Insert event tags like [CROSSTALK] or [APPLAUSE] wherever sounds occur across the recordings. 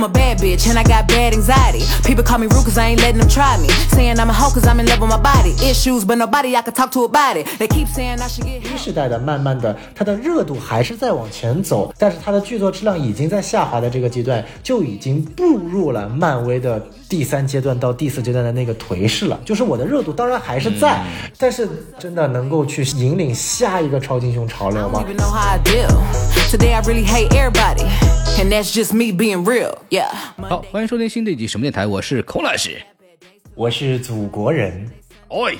I'm a bad bitch and I got bad anxiety. People call me rude cause I ain't letting them try me. Saying I'm a hoe cause I'm in love with my body. Issues, but nobody I can talk to about it. They keep saying I should get 新时代的慢慢的，它的热度还是在往前走，但是它的剧作质量已经在下滑的这个阶段，就已经步入了漫威的第三阶段到第四阶段的那个颓势了。就是我的热度当然还是在，但是真的能够去引领下一个超级英雄潮流 I 吗 And that's just me being real. Yeah. 好，欢迎收听新的一集什么电台，我是孔老师。我是祖国人。喂，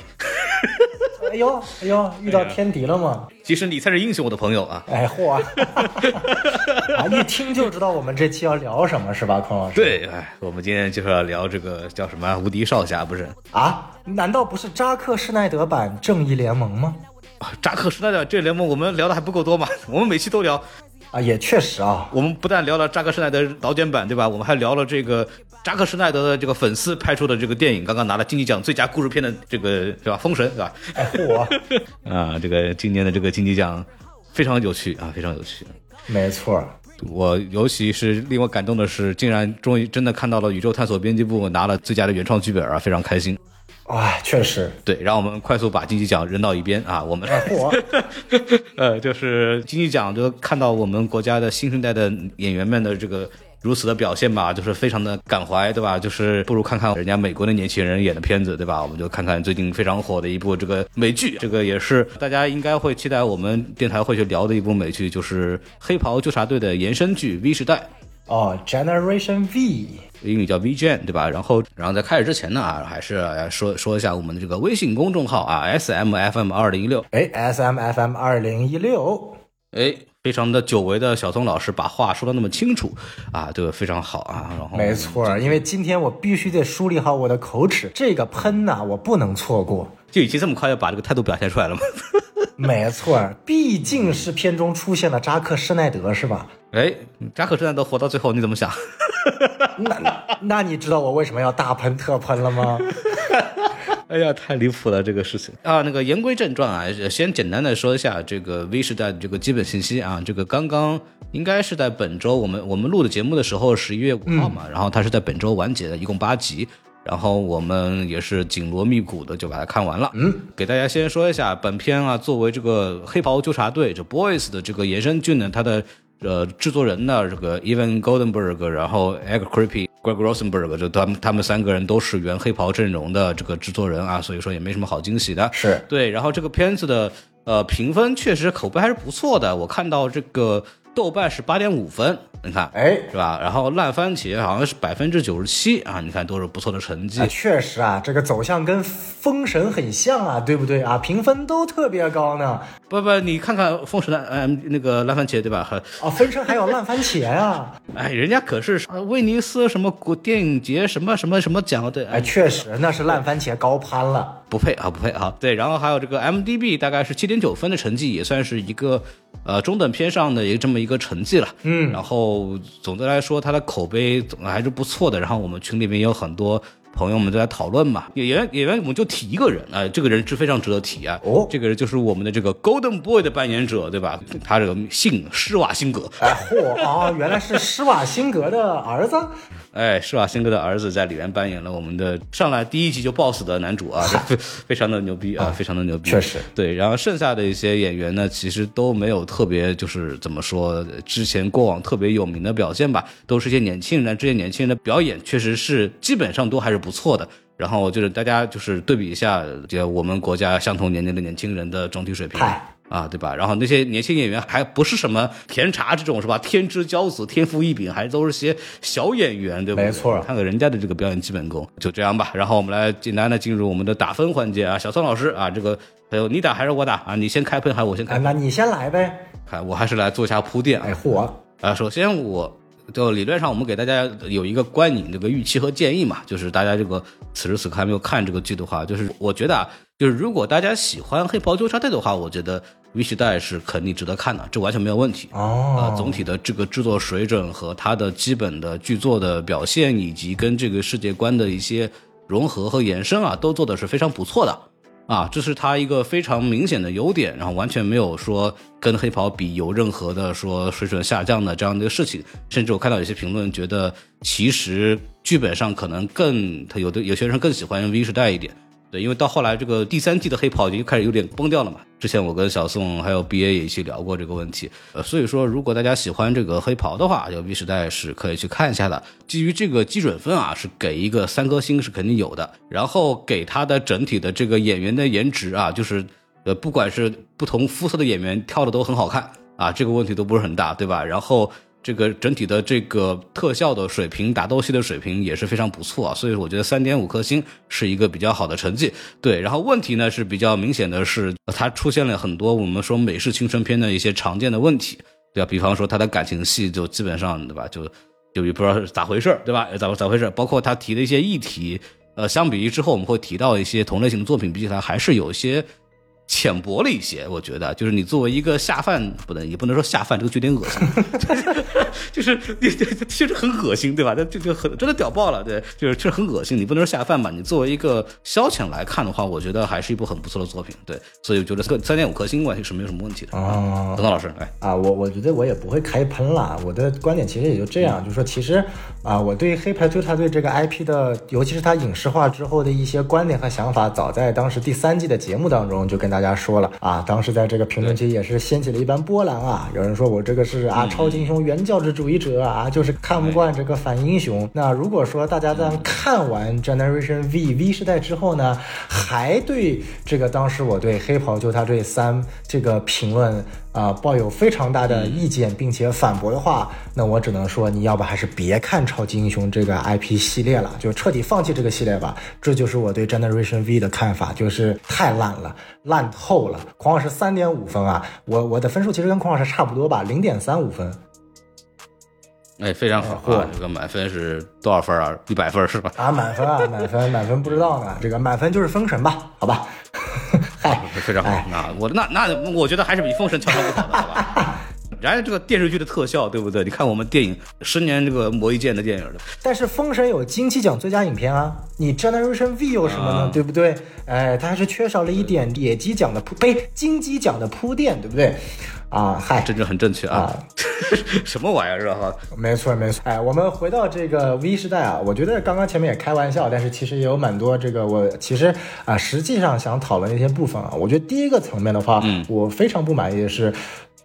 哎呦哎呦，遇到天敌了吗？其实你才是英雄，我的朋友啊。哎嚯啊！[LAUGHS] 啊，一听就知道我们这期要聊什么，是吧，孔老师？对，哎，我们今天就是要聊这个叫什么啊无敌少侠，不是？啊，难道不是扎克施耐德版正义联盟吗？啊扎克施耐德这个联盟我们聊的还不够多吗？我们每期都聊。啊，也确实啊，我们不但聊了扎克施耐德导演版，对吧？我们还聊了这个扎克施耐德的这个粉丝拍出的这个电影，刚刚拿了金鸡奖最佳故事片的这个是吧？封神是吧？哎我，[LAUGHS] 啊，这个今年的这个金鸡奖非常有趣啊，非常有趣。没错，我尤其是令我感动的是，竟然终于真的看到了宇宙探索编辑部拿了最佳的原创剧本啊，非常开心。哎，确实，对，让我们快速把金鸡奖扔到一边啊，我们 [LAUGHS] 呃，就是金鸡奖就看到我们国家的新生代的演员们的这个如此的表现吧，就是非常的感怀，对吧？就是不如看看人家美国的年轻人演的片子，对吧？我们就看看最近非常火的一部这个美剧，这个也是大家应该会期待我们电台会去聊的一部美剧，就是《黑袍纠察队》的延伸剧《V 时代》。哦，Generation V，英语叫 VGen，对吧？然后，然后在开始之前呢，啊，还是来说说一下我们的这个微信公众号啊，SMFM 二零一六，哎，S M F M 二零一六，哎，非常的久违的小松老师把话说的那么清楚啊，这个非常好啊。然后，没错儿，因为今天我必须得梳理好我的口齿，这个喷呐、我不能错过。就已经这么快就把这个态度表现出来了吗？[LAUGHS] 没错儿，毕竟是片中出现了扎克施耐德，是吧？哎，扎克施耐德活到最后，你怎么想？[LAUGHS] 那那你知道我为什么要大喷特喷了吗？[LAUGHS] 哎呀，太离谱了这个事情啊！那个言归正传啊，先简单的说一下这个 V 时代的这个基本信息啊。这个刚刚应该是在本周，我们我们录的节目的时候十一月五号嘛，然后它是在本周完结的，一共八集。然后我们也是紧锣密鼓的就把它看完了。嗯，给大家先说一下，本片啊作为这个黑袍纠察队这 Boys 的这个延伸剧呢，它的呃制作人呢这个 Evan Goldenberg，然后 Egg Creepy。Greg Rosenberg，就他们他们三个人都是原黑袍阵容的这个制作人啊，所以说也没什么好惊喜的。是对，然后这个片子的呃评分确实口碑还是不错的，我看到这个豆瓣是八点五分，你看，哎是吧？然后烂番茄好像是百分之九十七啊，你看都是不错的成绩啊，。确实啊，这个走向跟封神很像啊，对不对啊？评分都特别高呢。不不，你看看封神的呃那个烂番茄对吧？和啊，封神还有烂番茄啊！[LAUGHS] 哎，人家可是呃威尼斯什么国电影节什么什么什么奖对，哎，确实那是烂番茄高攀了。不配啊，不配啊！对，然后还有这个 MDB 大概是七点九分的成绩，也算是一个呃中等偏上的一个这么一个成绩了。嗯，然后总的来说，它的口碑总还是不错的。然后我们群里面有很多朋友们都在讨论嘛。演员演员我们就提一个人啊、这个人是非常值得提啊。哦这个人就是我们的这个 Golden Boy 的扮演者，对吧？他这个姓施瓦辛格。哎，嚯啊，原来是施瓦辛格的儿子。[LAUGHS] 哎，施瓦辛格的儿子在里面扮演了我们的上来第一集就暴死的男主啊，这非 [LAUGHS] 非常的牛逼啊，非常的牛逼。确实对，然后剩下的一些演员呢，其实都没有特别就是怎么说，之前过往特别有名的表现吧，都是一些年轻人，这些年轻人的表演确实是基本上都还是不错的。然后就是大家就是对比一下，就我们国家相同年龄的年轻人的整体水平。啊，对吧？然后那些年轻演员还不是什么甜茶这种是吧？天之骄子、天赋异禀，还都是些小演员，对不对？没错看看人家的这个表演基本功，就这样吧。然后我们来简单的进入我们的打分环节啊，小宋老师啊，这个还有你打还是我打啊？你先开喷还是我先开哎，喷？那你先来呗。看我还是来做一下铺垫啊。哎，嚯，啊，首先我就理论上我们给大家有一个观影这个预期和建议嘛，就是大家这个此时此刻还没有看这个剧的话，就是我觉得啊，就是如果大家喜欢黑袍纠察队的话，我觉得《V 时代》是肯定值得看的，这完全没有问题。哦呃，总体的这个制作水准和它的基本的剧作的表现，以及跟这个世界观的一些融合和延伸啊，都做的是非常不错的。啊，这是他一个非常明显的优点，然后完全没有说跟黑袍比有任何的说水准下降的这样的一个事情，甚至我看到有些评论觉得，其实剧本上可能更他有的有些人更喜欢 V 时代一点。对，因为到后来这个第三季的黑袍已经开始有点崩掉了嘛。之前我跟小宋还有 BA 也一起聊过这个问题，呃，所以说如果大家喜欢这个黑袍的话，就 V 时代是可以去看一下的。基于这个基准分啊，是给一个三颗星是肯定有的。然后给他的整体的这个演员的颜值啊，就是呃，不管是不同肤色的演员跳的都很好看啊，这个问题都不是很大，对吧？然后。这个整体的这个特效的水平、打斗戏的水平也是非常不错啊，所以我觉得三点五颗星是一个比较好的成绩。对，然后问题呢是比较明显的是，它出现了很多我们说美式青春片的一些常见的问题，对吧？比方说它的感情戏就基本上对吧，就就也不知道是咋回事对吧？咋咋回事？包括他提的一些议题，呃，相比于之后我们会提到一些同类型的作品，比起来还是有一些。浅薄了一些，我觉得，就是你作为一个下饭，不能也不能说下饭，这个有点恶心，[LAUGHS] 你 [LAUGHS] [LAUGHS] 其实很恶心，对吧？这就很真的屌爆了，对，就是确实很恶心。你不能说下饭吧？你作为一个消遣来看的话，我觉得还是一部很不错的作品，对。所以我觉得这个三点五颗星关系是没有什么问题的。哦，董老师，哎啊，我我觉得我也不会开喷了，我的观点其实也就这样，就是说，其实啊，我对黑牌纠察队这个 IP 的，尤其是它影视化之后的一些观点和想法，早在当时第三季的节目当中就跟大家。大家说了啊，当时在这个评论区也是掀起了一番波澜啊。有人说我这个是啊超级英雄原教旨主义者啊，[LAUGHS] 就是看不惯这个反英雄。那如果说大家在看完 Generation V V 时代之后呢，还对这个当时我对黑袍纠察队三这个评论。啊，抱有非常大的意见，并且反驳的话，那我只能说，你要不还是别看超级英雄这个 IP 系列了，就彻底放弃这个系列吧。这就是我对 Generation V 的看法，就是太烂了，烂透了。孔老师三点五分啊，我我的分数其实跟孔老师差不多吧，零点三五分。哎，非常好啊！这个满分是多少分啊？一百分是吧？啊，满分啊，满分，满分不知道呢。这个满分就是封神吧？好吧。嗨，非常好。那我那那我觉得还是比封神强很多，好吧？[LAUGHS] 然后这个电视剧的特效，对不对？你看我们电影十年这个魔一剑的电影的，但是封神有金鸡奖最佳影片啊，你 Generation V 有什么呢？对不对？哎，它还是缺少了一点野鸡奖的铺，呸，金鸡奖的铺垫，对不对？啊，嗨，这就很正确啊！[LAUGHS] 什么玩意儿啊？没错没错。哎，我们回到这个 V 时代啊，我觉得刚刚前面也开玩笑，但是其实也有蛮多这个我其实啊，实际上想讨论一些部分啊。我觉得第一个层面的话，嗯，我非常不满意的是。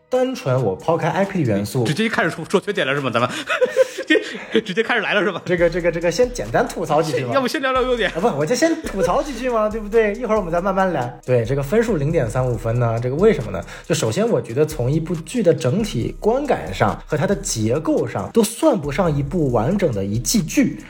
单纯我抛开 IP 的元素，直接开始说说缺点了是吗？咱们直 [LAUGHS] 直接开始来了是吧？这个这个这个先简单吐槽几句吧，要不先聊聊优点啊？不，我就先吐槽几句嘛，对不对？一会儿我们再慢慢来。对这个分数零点三五分呢，这个为什么呢？就首先我觉得从一部剧的整体观感上和它的结构上，都算不上一部完整的一季剧。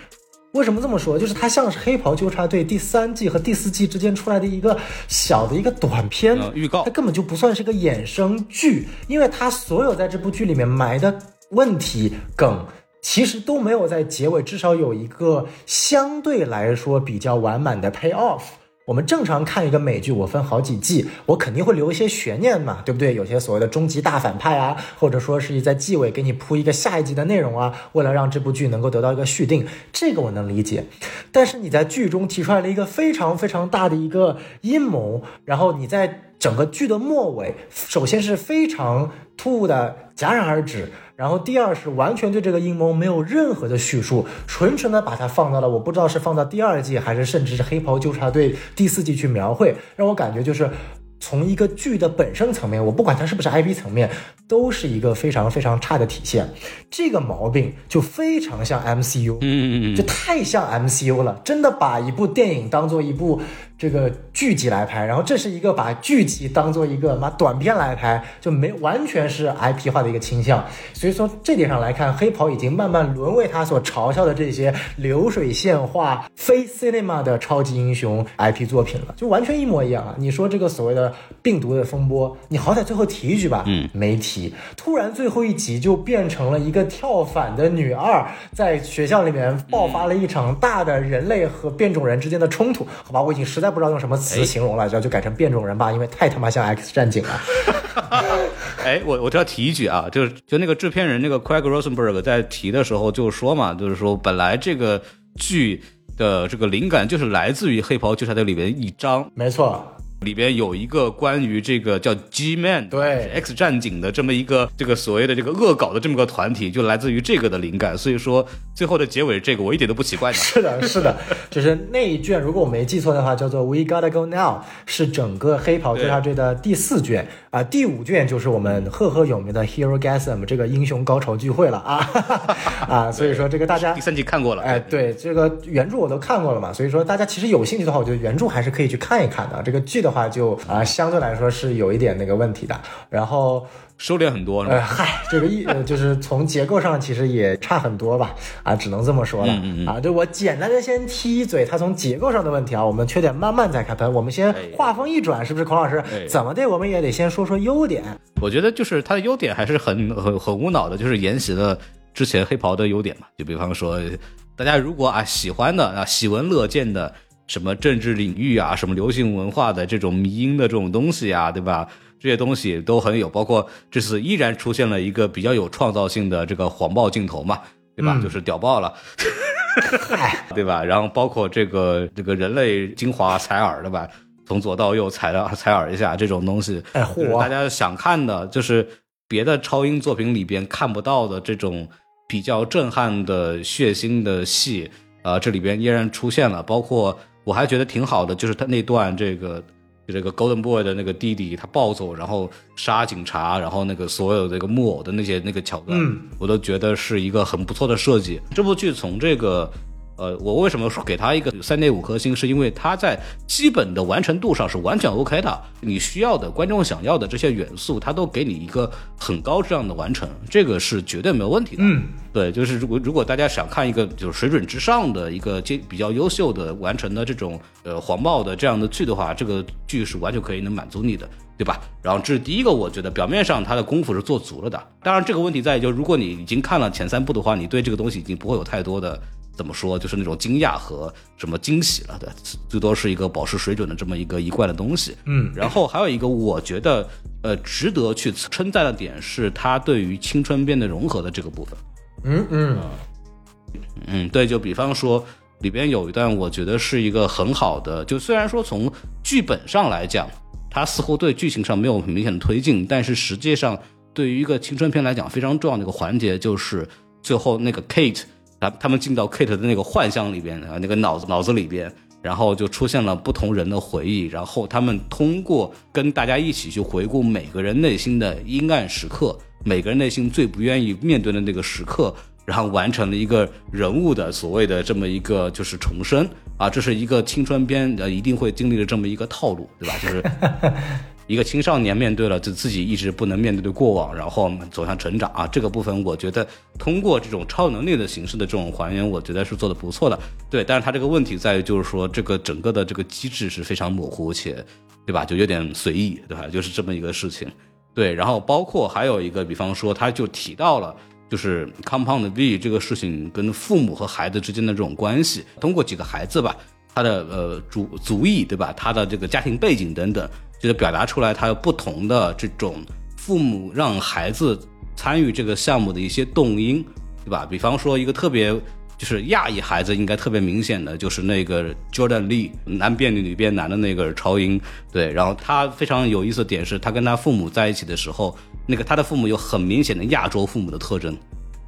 为什么这么说？就是它像是《黑袍纠察队》第三季和第四季之间出来的一个小的一个短片预告，它根本就不算是个衍生剧，因为它所有在这部剧里面埋的问题梗，其实都没有在结尾至少有一个相对来说比较完满的 pay off。我们正常看一个美剧，我分好几季，我肯定会留一些悬念嘛，对不对？有些所谓的终极大反派啊，或者说是在纪委给你铺一个下一季的内容啊，为了让这部剧能够得到一个续订，这个我能理解。但是你在剧中提出来了一个非常非常大的一个阴谋，然后你在整个剧的末尾，首先是非常突兀的戛然而止。然后第二是完全对这个阴谋没有任何的叙述，纯纯的把它放到了我不知道是放到第二季还是甚至是黑袍纠察队第四季去描绘，让我感觉就是从一个剧的本身层面，我不管它是不是 IP 层面，都是一个非常非常差的体现。这个毛病就非常像 MCU，嗯嗯嗯，就太像 MCU 了，真的把一部电影当做一部。这个剧集来拍，然后这是一个把剧集当做一个妈短片来拍，就没完全是 IP 化的一个倾向。所以说这点上来看，黑袍已经慢慢沦为他所嘲笑的这些流水线化、非 cinema 的超级英雄 IP 作品了，就完全一模一样啊！你说这个所谓的病毒的风波，你好歹最后提一句吧，嗯，没提。突然最后一集就变成了一个跳反的女二，在学校里面爆发了一场大的人类和变种人之间的冲突。好吧，我已经实在。不知道用什么词形容了，就就改成变种人吧，因为太他妈像 X 战警了。[LAUGHS] 哎，我我就要提一句啊，就是就那个制片人那个 Craig Rosenberg 在提的时候就说嘛，就是说本来这个剧的这个灵感就是来自于《黑袍纠察队》里面一章，没错。里边有一个关于这个叫 G Man 对 X 战警的这么一个这个所谓的这个恶搞的这么个团体，就来自于这个的灵感。所以说最后的结尾这个我一点都不奇怪的。[LAUGHS] 是的，是的，就是那一卷，如果我没记错的话，叫做 We Gotta Go Now，是整个黑袍纠察队的第四卷啊、第五卷就是我们赫赫有名的 Hero Gasm 这个英雄高潮聚会了啊 [LAUGHS] 啊，所以说这个大家第三季看过了，哎，对，这个原著我都看过了嘛，所以说大家其实有兴趣的话，我觉得原著还是可以去看一看的。这个剧的话就啊、相对来说是有一点那个问题的。然后收敛很多是吧？呃，嗨，这个一呃，就是从结构上其实也差很多吧，啊，只能这么说了、啊。就我简单的先踢一嘴，它从结构上的问题啊，我们缺点慢慢再开喷。我们先哎话锋一转，是不是孔老师？哎怎么的，我们也得先说说优点。我觉得就是它的优点还是很很很无脑的，就是沿袭了之前黑袍的优点嘛。就比方说，大家如果啊喜欢的啊喜闻乐见的什么政治领域啊，什么流行文化的这种迷因的这种东西啊，对吧？这些东西都很有，包括这次依然出现了一个比较有创造性的这个谎报镜头嘛，对吧？就是屌爆了。[LAUGHS] 对吧？然后包括这个这个人类精华采耳，对吧？从左到右采了采耳一下这种东西，哎就是大家想看的，就是别的超英作品里边看不到的这种比较震撼的血腥的戏，啊，这里边依然出现了。包括我还觉得挺好的，就是他那段这个。就这个 Golden Boy 的那个弟弟，他暴走，然后杀警察，然后那个所有这个木偶的那些那个桥段，嗯我都觉得是一个很不错的设计。这部剧从这个，呃，我为什么说给他一个三点五颗星，是因为他在基本的完成度上是完全 OK 的。你需要的观众想要的这些元素，他都给你一个很高质量的完成，这个是绝对没有问题的。嗯，对，就是如果如果大家想看一个就是水准之上的一个接比较优秀的完成的这种呃黄帽的这样的剧的话，这个剧是完全可以能满足你的，对吧？然后这是第一个，我觉得表面上他的功夫是做足了的。当然，这个问题在于，就如果你已经看了前三部的话，你对这个东西已经不会有太多的怎么说，就是那种惊讶和什么惊喜了的，最多是一个保持水准的这么一个一贯的东西。嗯，然后还有一个我觉得呃值得去称赞的点是它对于青春片的融合的这个部分。嗯嗯，嗯，对，就比方说里边有一段，我觉得是一个很好的，就虽然说从剧本上来讲，它似乎对剧情上没有很明显的推进，但是实际上对于一个青春片来讲，非常重要的一个环节就是最后那个 Kate，他他们进到 Kate 的那个幻象里边啊，那个脑子脑子里边。然后就出现了不同人的回忆，然后他们通过跟大家一起去回顾每个人内心的阴暗时刻，每个人内心最不愿意面对的那个时刻，然后完成了一个人物的所谓的这么一个就是重生啊，这是一个青春片呃一定会经历的这么一个套路，对吧？就是 [LAUGHS] 一个青少年面对了就自己一直不能面对的过往，然后走向成长啊，这个部分我觉得通过这种超能力的形式的这种还原，我觉得是做的不错的。对，但是它这个问题在于就是说这个整个的这个机制是非常模糊且，对吧？就有点随意，对吧？就是这么一个事情。对，然后包括还有一个，比方说他就提到了。就是 compound V 这个事情跟父母和孩子之间的这种关系，通过几个孩子吧，他的呃族族裔对吧，他的这个家庭背景等等，就是表达出来他有不同的这种父母让孩子参与这个项目的一些动因，对吧？比方说一个特别就是亚裔孩子应该特别明显的就是那个 Jordan Lee 男变女女变男的那个超英，对，然后他非常有意思的点是他跟他父母在一起的时候，那个他的父母有很明显的亚洲父母的特征，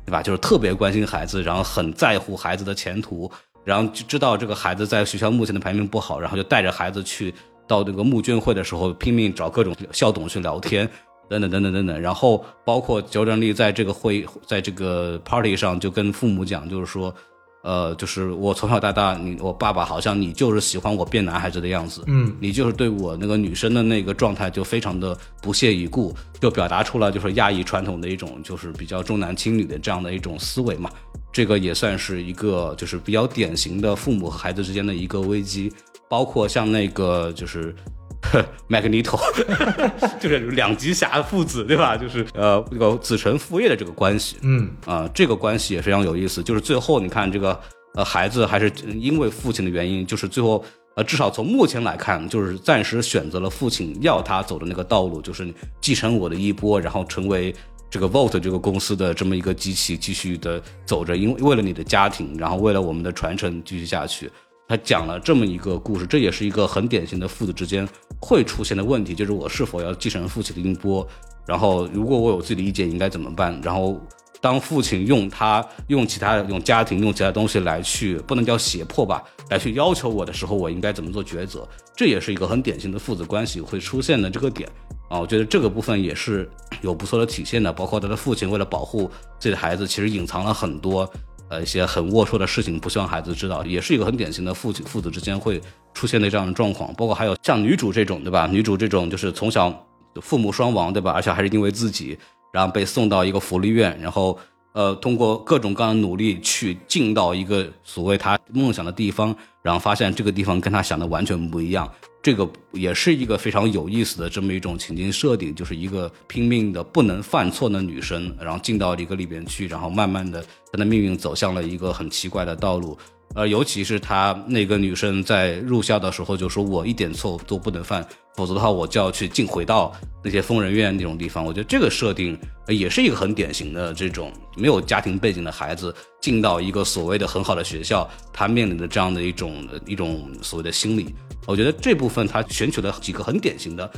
对吧？就是特别关心孩子，然后很在乎孩子的前途，然后就知道这个孩子在学校目前的排名不好，然后就带着孩子去到那个募捐会的时候拼命找各种校董去聊天。等等等等等等，然后包括焦振利在这个会，在这个 party 上就跟父母讲，就是说，呃，就是我从小到大，你我爸爸好像你就是喜欢我变男孩子的样子，嗯，你就是对我那个女生的那个状态就非常的不屑一顾，就表达出了就是亚裔传统的一种就是比较重男轻女的这样的一种思维嘛，这个也算是一个就是比较典型的父母和孩子之间的一个危机，包括像那个就是。[LAUGHS] 麦克尼托 [LAUGHS] 就是两极侠父子，对吧？就是呃，这个子承父业的这个关系，嗯啊、这个关系也非常有意思。就是最后你看这个呃孩子还是因为父亲的原因，就是最后呃至少从目前来看，就是暂时选择了父亲要他走的那个道路，就是继承我的衣钵，然后成为这个 Volt 这个公司的这么一个机器，继续的走着，因为为了你的家庭，然后为了我们的传承继续下去。他讲了这么一个故事，这也是一个很典型的父子之间会出现的问题，就是我是否要继承父亲的音波，然后如果我有自己的意见，应该怎么办？然后当父亲用他用其他用家庭用其他东西来去不能叫胁迫吧，来去要求我的时候，我应该怎么做抉择？这也是一个很典型的父子关系会出现的这个点啊，我觉得这个部分也是有不错的体现的，包括他的父亲为了保护自己的孩子，其实隐藏了很多。呃，一些很龌龊的事情，不希望孩子知道，也是一个很典型的父亲父子之间会出现的这样的状况。包括还有像女主这种，对吧？女主这种就是从小父母双亡，对吧？而且还是因为自己，然后被送到一个福利院，然后呃，通过各种各样的努力去进到一个所谓他梦想的地方，然后发现这个地方跟他想的完全不一样。这个也是一个非常有意思的这么一种情境设定，就是一个拼命的不能犯错的女生，然后进到一个里边去，然后慢慢的她的命运走向了一个很奇怪的道路。呃，尤其是她那个女生在入校的时候就说：“我一点错都不能犯，否则的话我就要去进回到那些疯人院那种地方。”我觉得这个设定也是一个很典型的这种没有家庭背景的孩子进到一个所谓的很好的学校，他面临的这样的一种一种所谓的心理。我觉得这部分他选取了几个很典型的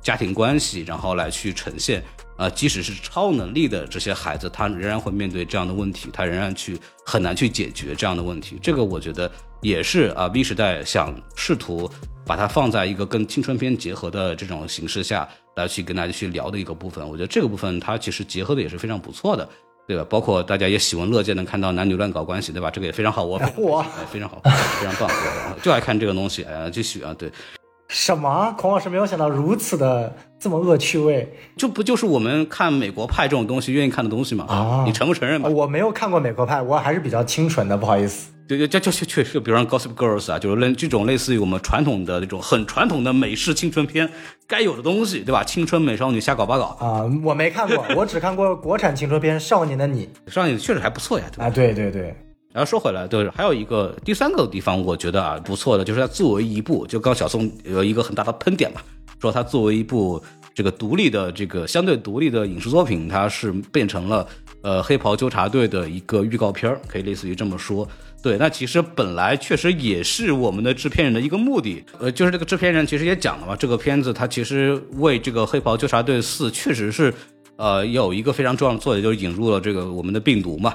家庭关系，然后来去呈现。啊，即使是超能力的这些孩子，他仍然会面对这样的问题，他仍然去很难去解决这样的问题。这个我觉得也是啊，V 时代想试图把它放在一个跟青春片结合的这种形式下来去跟大家去聊的一个部分。我觉得这个部分它其实结合的也是非常不错的，对吧？包括大家也喜闻乐见能看到男女乱搞关系，对吧？这个也非常好，我我非常好，非常棒，就爱看这个东西。哎，继续啊，对。什么？孔老师没有想到如此的这么恶趣味，这不就是我们看美国派这种东西愿意看的东西吗？啊，你承不承认吧？我没有看过美国派，我还是比较清纯的，不好意思。对对，就就确实，比如说 Gossip Girls 啊，就是类这种类似于我们传统的那种很传统的美式青春片该有的东西，对吧？青春美少女瞎搞八搞啊，我没看过，我只看过国产青春片《少年的你》，[LAUGHS] 少年确实还不错呀，对吧？啊，对对对。然后说回来，就是，还有一个第三个地方，我觉得啊不错的，就是它作为一部，就刚小宋有一个很大的喷点嘛，说它作为一部这个独立的这个相对独立的影视作品，它是变成了呃黑袍纠察队的一个预告片儿，可以类似于这么说。对，那其实本来确实也是我们的制片人的一个目的，呃，就是这个制片人其实也讲了嘛，这个片子它其实为这个黑袍纠察队四确实是呃有一个非常重要的作用，就是引入了这个我们的病毒嘛。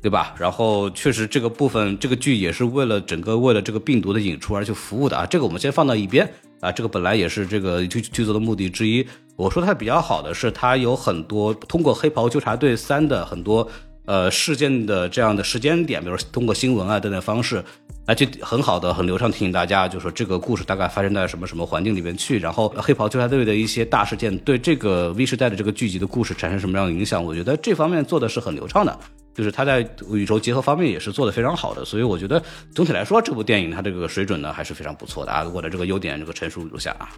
对吧？然后确实这个部分，这个剧也是为了整个为了这个病毒的引出而去服务的啊。这个我们先放到一边啊。这个本来也是这个剧剧作的目的之一。我说它比较好的是，它有很多通过《黑袍纠察队三》的很多呃事件的这样的时间点，比如通过新闻啊等等方式，来去很好的很流畅提醒大家，就说这个故事大概发生在什么什么环境里面去。然后黑袍纠察队的一些大事件对这个 V 时代的这个剧集的故事产生什么样的影响？我觉得这方面做的是很流畅的。就是他在宇宙结合方面也是做的非常好的，所以我觉得总体来说这部电影它这个水准呢还是非常不错的啊。我的这个优点这个陈述如下啊。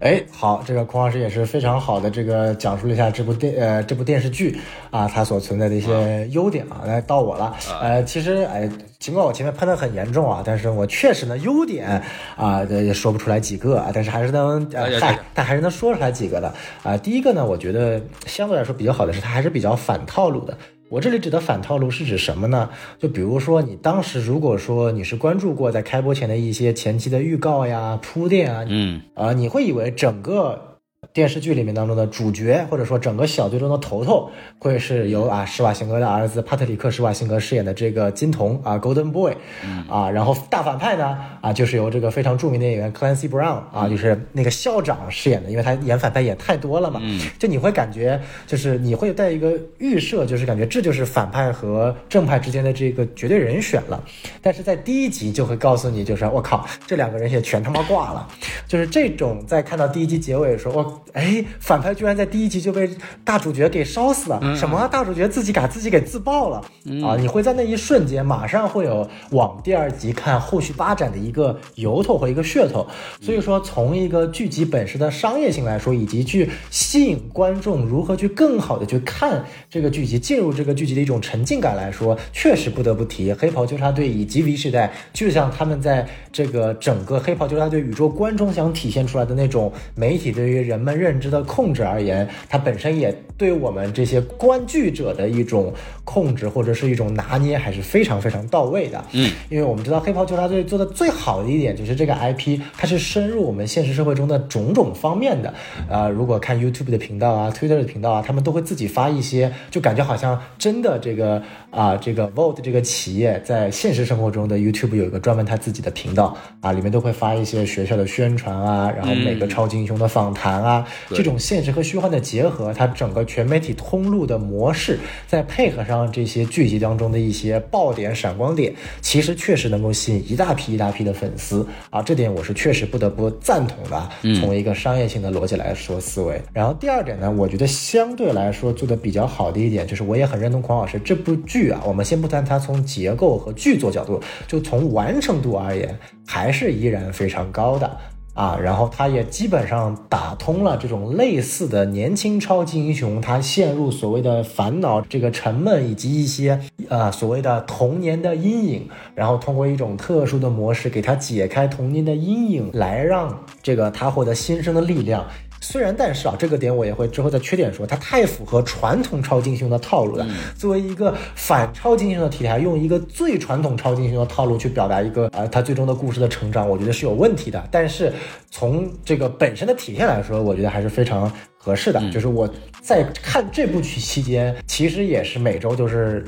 哎，好，这个孔老师也是非常好的这个讲述了一下这部电呃这部电视剧啊它所存在的一些优点啊。来到我了，呃，其实哎，尽管我前面喷的很严重啊，但是我确实呢优点啊也说不出来几个啊，但是还是能呃嗨，但还是能说出来几个的啊。第一个呢，我觉得相对来说比较好的是它还是比较反套路的。我这里指的反套路是指什么呢？就比如说，你当时如果说你是关注过在开播前的一些前期的预告呀、铺垫啊，嗯，啊，你会以为整个。电视剧里面当中的主角，或者说整个小队中的头头，会是由啊施瓦辛格的儿子帕特里克施瓦辛格饰演的这个金童啊 Golden Boy，啊，然后大反派呢啊就是由这个非常著名的演员 Clancy Brown 啊，就是那个校长饰演的，因为他演反派演太多了嘛，就你会感觉就是你会带一个预设，就是感觉这就是反派和正派之间的这个绝对人选了，但是在第一集就会告诉你，就是我靠，这两个人也全他妈挂了，就是这种在看到第一集结尾的时候，我。哎，反派居然在第一集就被大主角给烧死了！什么？大主角自己把自己给自爆了啊！你会在那一瞬间马上会有往第二集看后续发展的一个由头和一个噱头。所以说，从一个剧集本身的商业性来说，以及去吸引观众如何去更好的去看这个剧集，进入这个剧集的一种沉浸感来说，确实不得不提《黑袍纠察队》以及 V 时代，就像他们在这个整个《黑袍纠察队》宇宙观中想体现出来的那种媒体对于人们。们认知的控制而言，它本身也对我们这些观剧者的一种控制或者是一种拿捏，还是非常非常到位的。嗯，因为我们知道《黑袍纠察队》做的最好的一点就是这个 IP，它是深入我们现实社会中的种种方面的。呃，如果看 YouTube 的频道啊、Twitter 的频道啊，他们都会自己发一些，就感觉好像真的这个啊，这个 Vote 这个企业在现实生活中的 YouTube 有一个专门他自己的频道啊，里面都会发一些学校的宣传啊，然后每个超级英雄的访谈啊，这种现实和虚幻的结合，它整个全媒体通路的模式，再配合上这些剧集当中的一些爆点、闪光点，其实确实能够吸引一大批一大批的粉丝。啊，这点我是确实不得不赞同的。从一个商业性的逻辑来说思维，然后第二点呢，我觉得相对来说做的比较好的一点，就是我也很认同孔老师这部剧我们先不谈它从结构和剧作角度，就从完成度而言，还是依然非常高的。啊，然后他也基本上打通了这种类似的年轻超级英雄，他陷入所谓的烦恼、这个沉闷以及一些呃所谓的童年的阴影，然后通过一种特殊的模式给他解开童年的阴影，来让这个他获得新生的力量。虽然，但是啊，这个点我也会之后再缺点说，它太符合传统超级英雄的套路了。作为一个反超级英雄的题材，用一个最传统超级英雄的套路去表达一个呃他最终的故事的成长，我觉得是有问题的。但是从这个本身的体现来说，我觉得还是非常合适的。就是我在看这部剧期间，其实也是每周就是。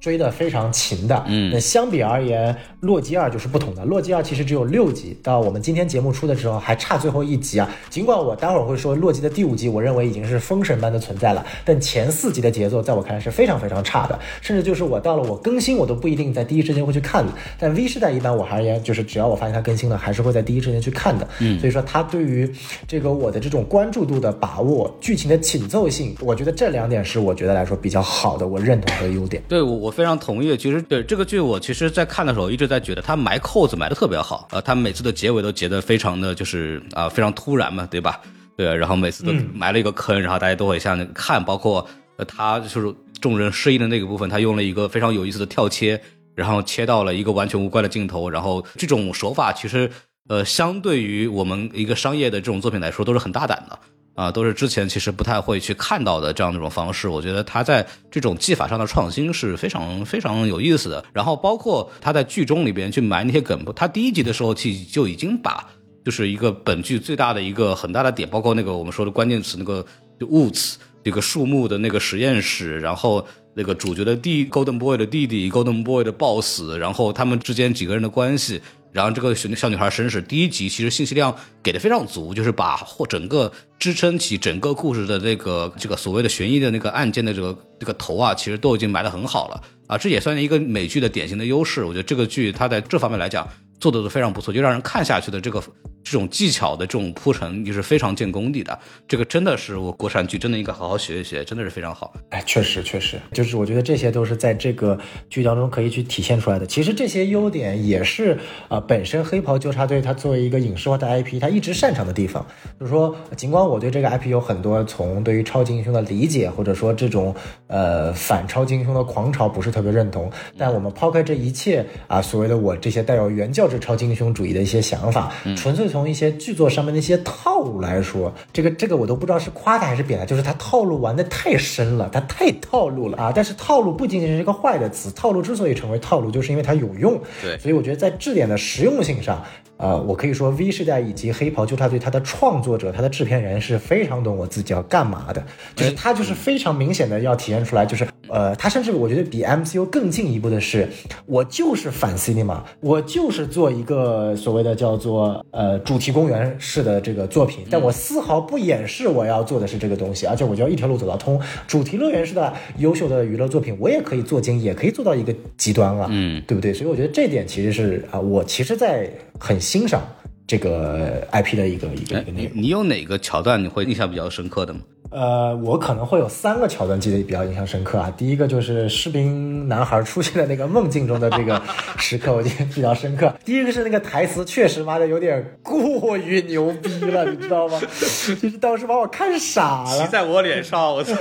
追的非常勤的，嗯，那相比而言，洛基二就是不同的。洛基二其实只有六集，到我们今天节目出的时候还差最后一集啊。尽管我待会儿会说洛基的第五集，我认为已经是封神般的存在了，但前四集的节奏在我看来是非常非常差的，甚至就是我到了我更新我都不一定在第一时间会去看的。但 V 时代一般我而言，就是只要我发现它更新了，还是会在第一时间去看的。嗯，所以说它对于这个我的这种关注度的把握、剧情的紧凑性，我觉得这两点是我觉得来说比较好的，我认同的优点。对我。我非常同意，其实对这个剧，我其实在看的时候一直在觉得他埋扣子埋的特别好，呃，他每次的结尾都结得非常的就是啊非常突然嘛，对吧？对，然后每次都埋了一个坑，然后大家都会像看，包括呃他就是众人失忆的那个部分，他用了一个非常有意思的跳切，然后切到了一个完全无关的镜头，然后这种手法其实呃相对于我们一个商业的这种作品来说都是很大胆的。啊，都是之前其实不太会去看到的这样的一种方式，我觉得他在这种技法上的创新是非常非常有意思的。然后包括他在剧中里边去埋那些梗，他第一集的时候其实就已经把就是一个本剧最大的一个很大的点，包括那个我们说的关键词那个 woods 这个树木的那个实验室，然后那个主角的弟 Golden Boy 的弟弟 Golden Boy 的 boss，然后他们之间几个人的关系。然后这个小女孩身世第一集其实信息量给的非常足，就是把或整个支撑起整个故事的那个这个所谓的悬疑的那个案件的这个这个头啊，其实都已经埋得很好了啊，这也算是一个美剧的典型的优势。我觉得这个剧它在这方面来讲做的都非常不错，就让人看下去的这个。这种技巧的这种铺陈也是非常见功底的，这个真的是我国产剧真的应该好好学一学，真的是非常好。哎，确实确实，就是我觉得这些都是在这个剧当中可以去体现出来的。其实这些优点也是啊，本身黑袍纠察队它作为一个影视化的 IP，它一直擅长的地方。就是说，尽管我对这个 IP 有很多从对于超级英雄的理解，或者说这种呃反超级英雄的狂潮不是特别认同，但我们抛开这一切啊，所谓的我这些带有原教旨超级英雄主义的一些想法，纯粹。从一些剧作上面的一些套路来说，这个这个我都不知道是夸他还是贬他，就是他套路玩的太深了，他太套路了啊！但是套路不仅仅是一个坏的词，套路之所以成为套路，就是因为它有用。对，所以我觉得在质点的实用性上。呃，我可以说 V 世代以及黑袍纠察队，它的创作者、它的制片人是非常懂我自己要干嘛的，就是他就是非常明显的要体现出来，就是呃，他甚至我觉得比 MCU 更进一步的是，我就是反 cinema，我就是做一个所谓的叫做呃主题公园式的这个作品，但我丝毫不掩饰我要做的是这个东西，而且我就要一条路走到通，主题乐园式的优秀的娱乐作品，我也可以做精，也可以做到一个极端啊，嗯，对不对？所以我觉得这点其实是啊，我其实在很。欣赏这个 IP 的一个一个一个内容。你有哪个桥段你会印象比较深刻的吗？呃，我可能会有三个桥段记得比较印象深刻啊。第一个就是士兵男孩出现的那个梦境中的这个时刻，我记得比较深刻。第一个是那个台词，确实妈的有点过于牛逼了，[LAUGHS] 你知道吗？就是当时把我看傻了。骑在我脸上，我操！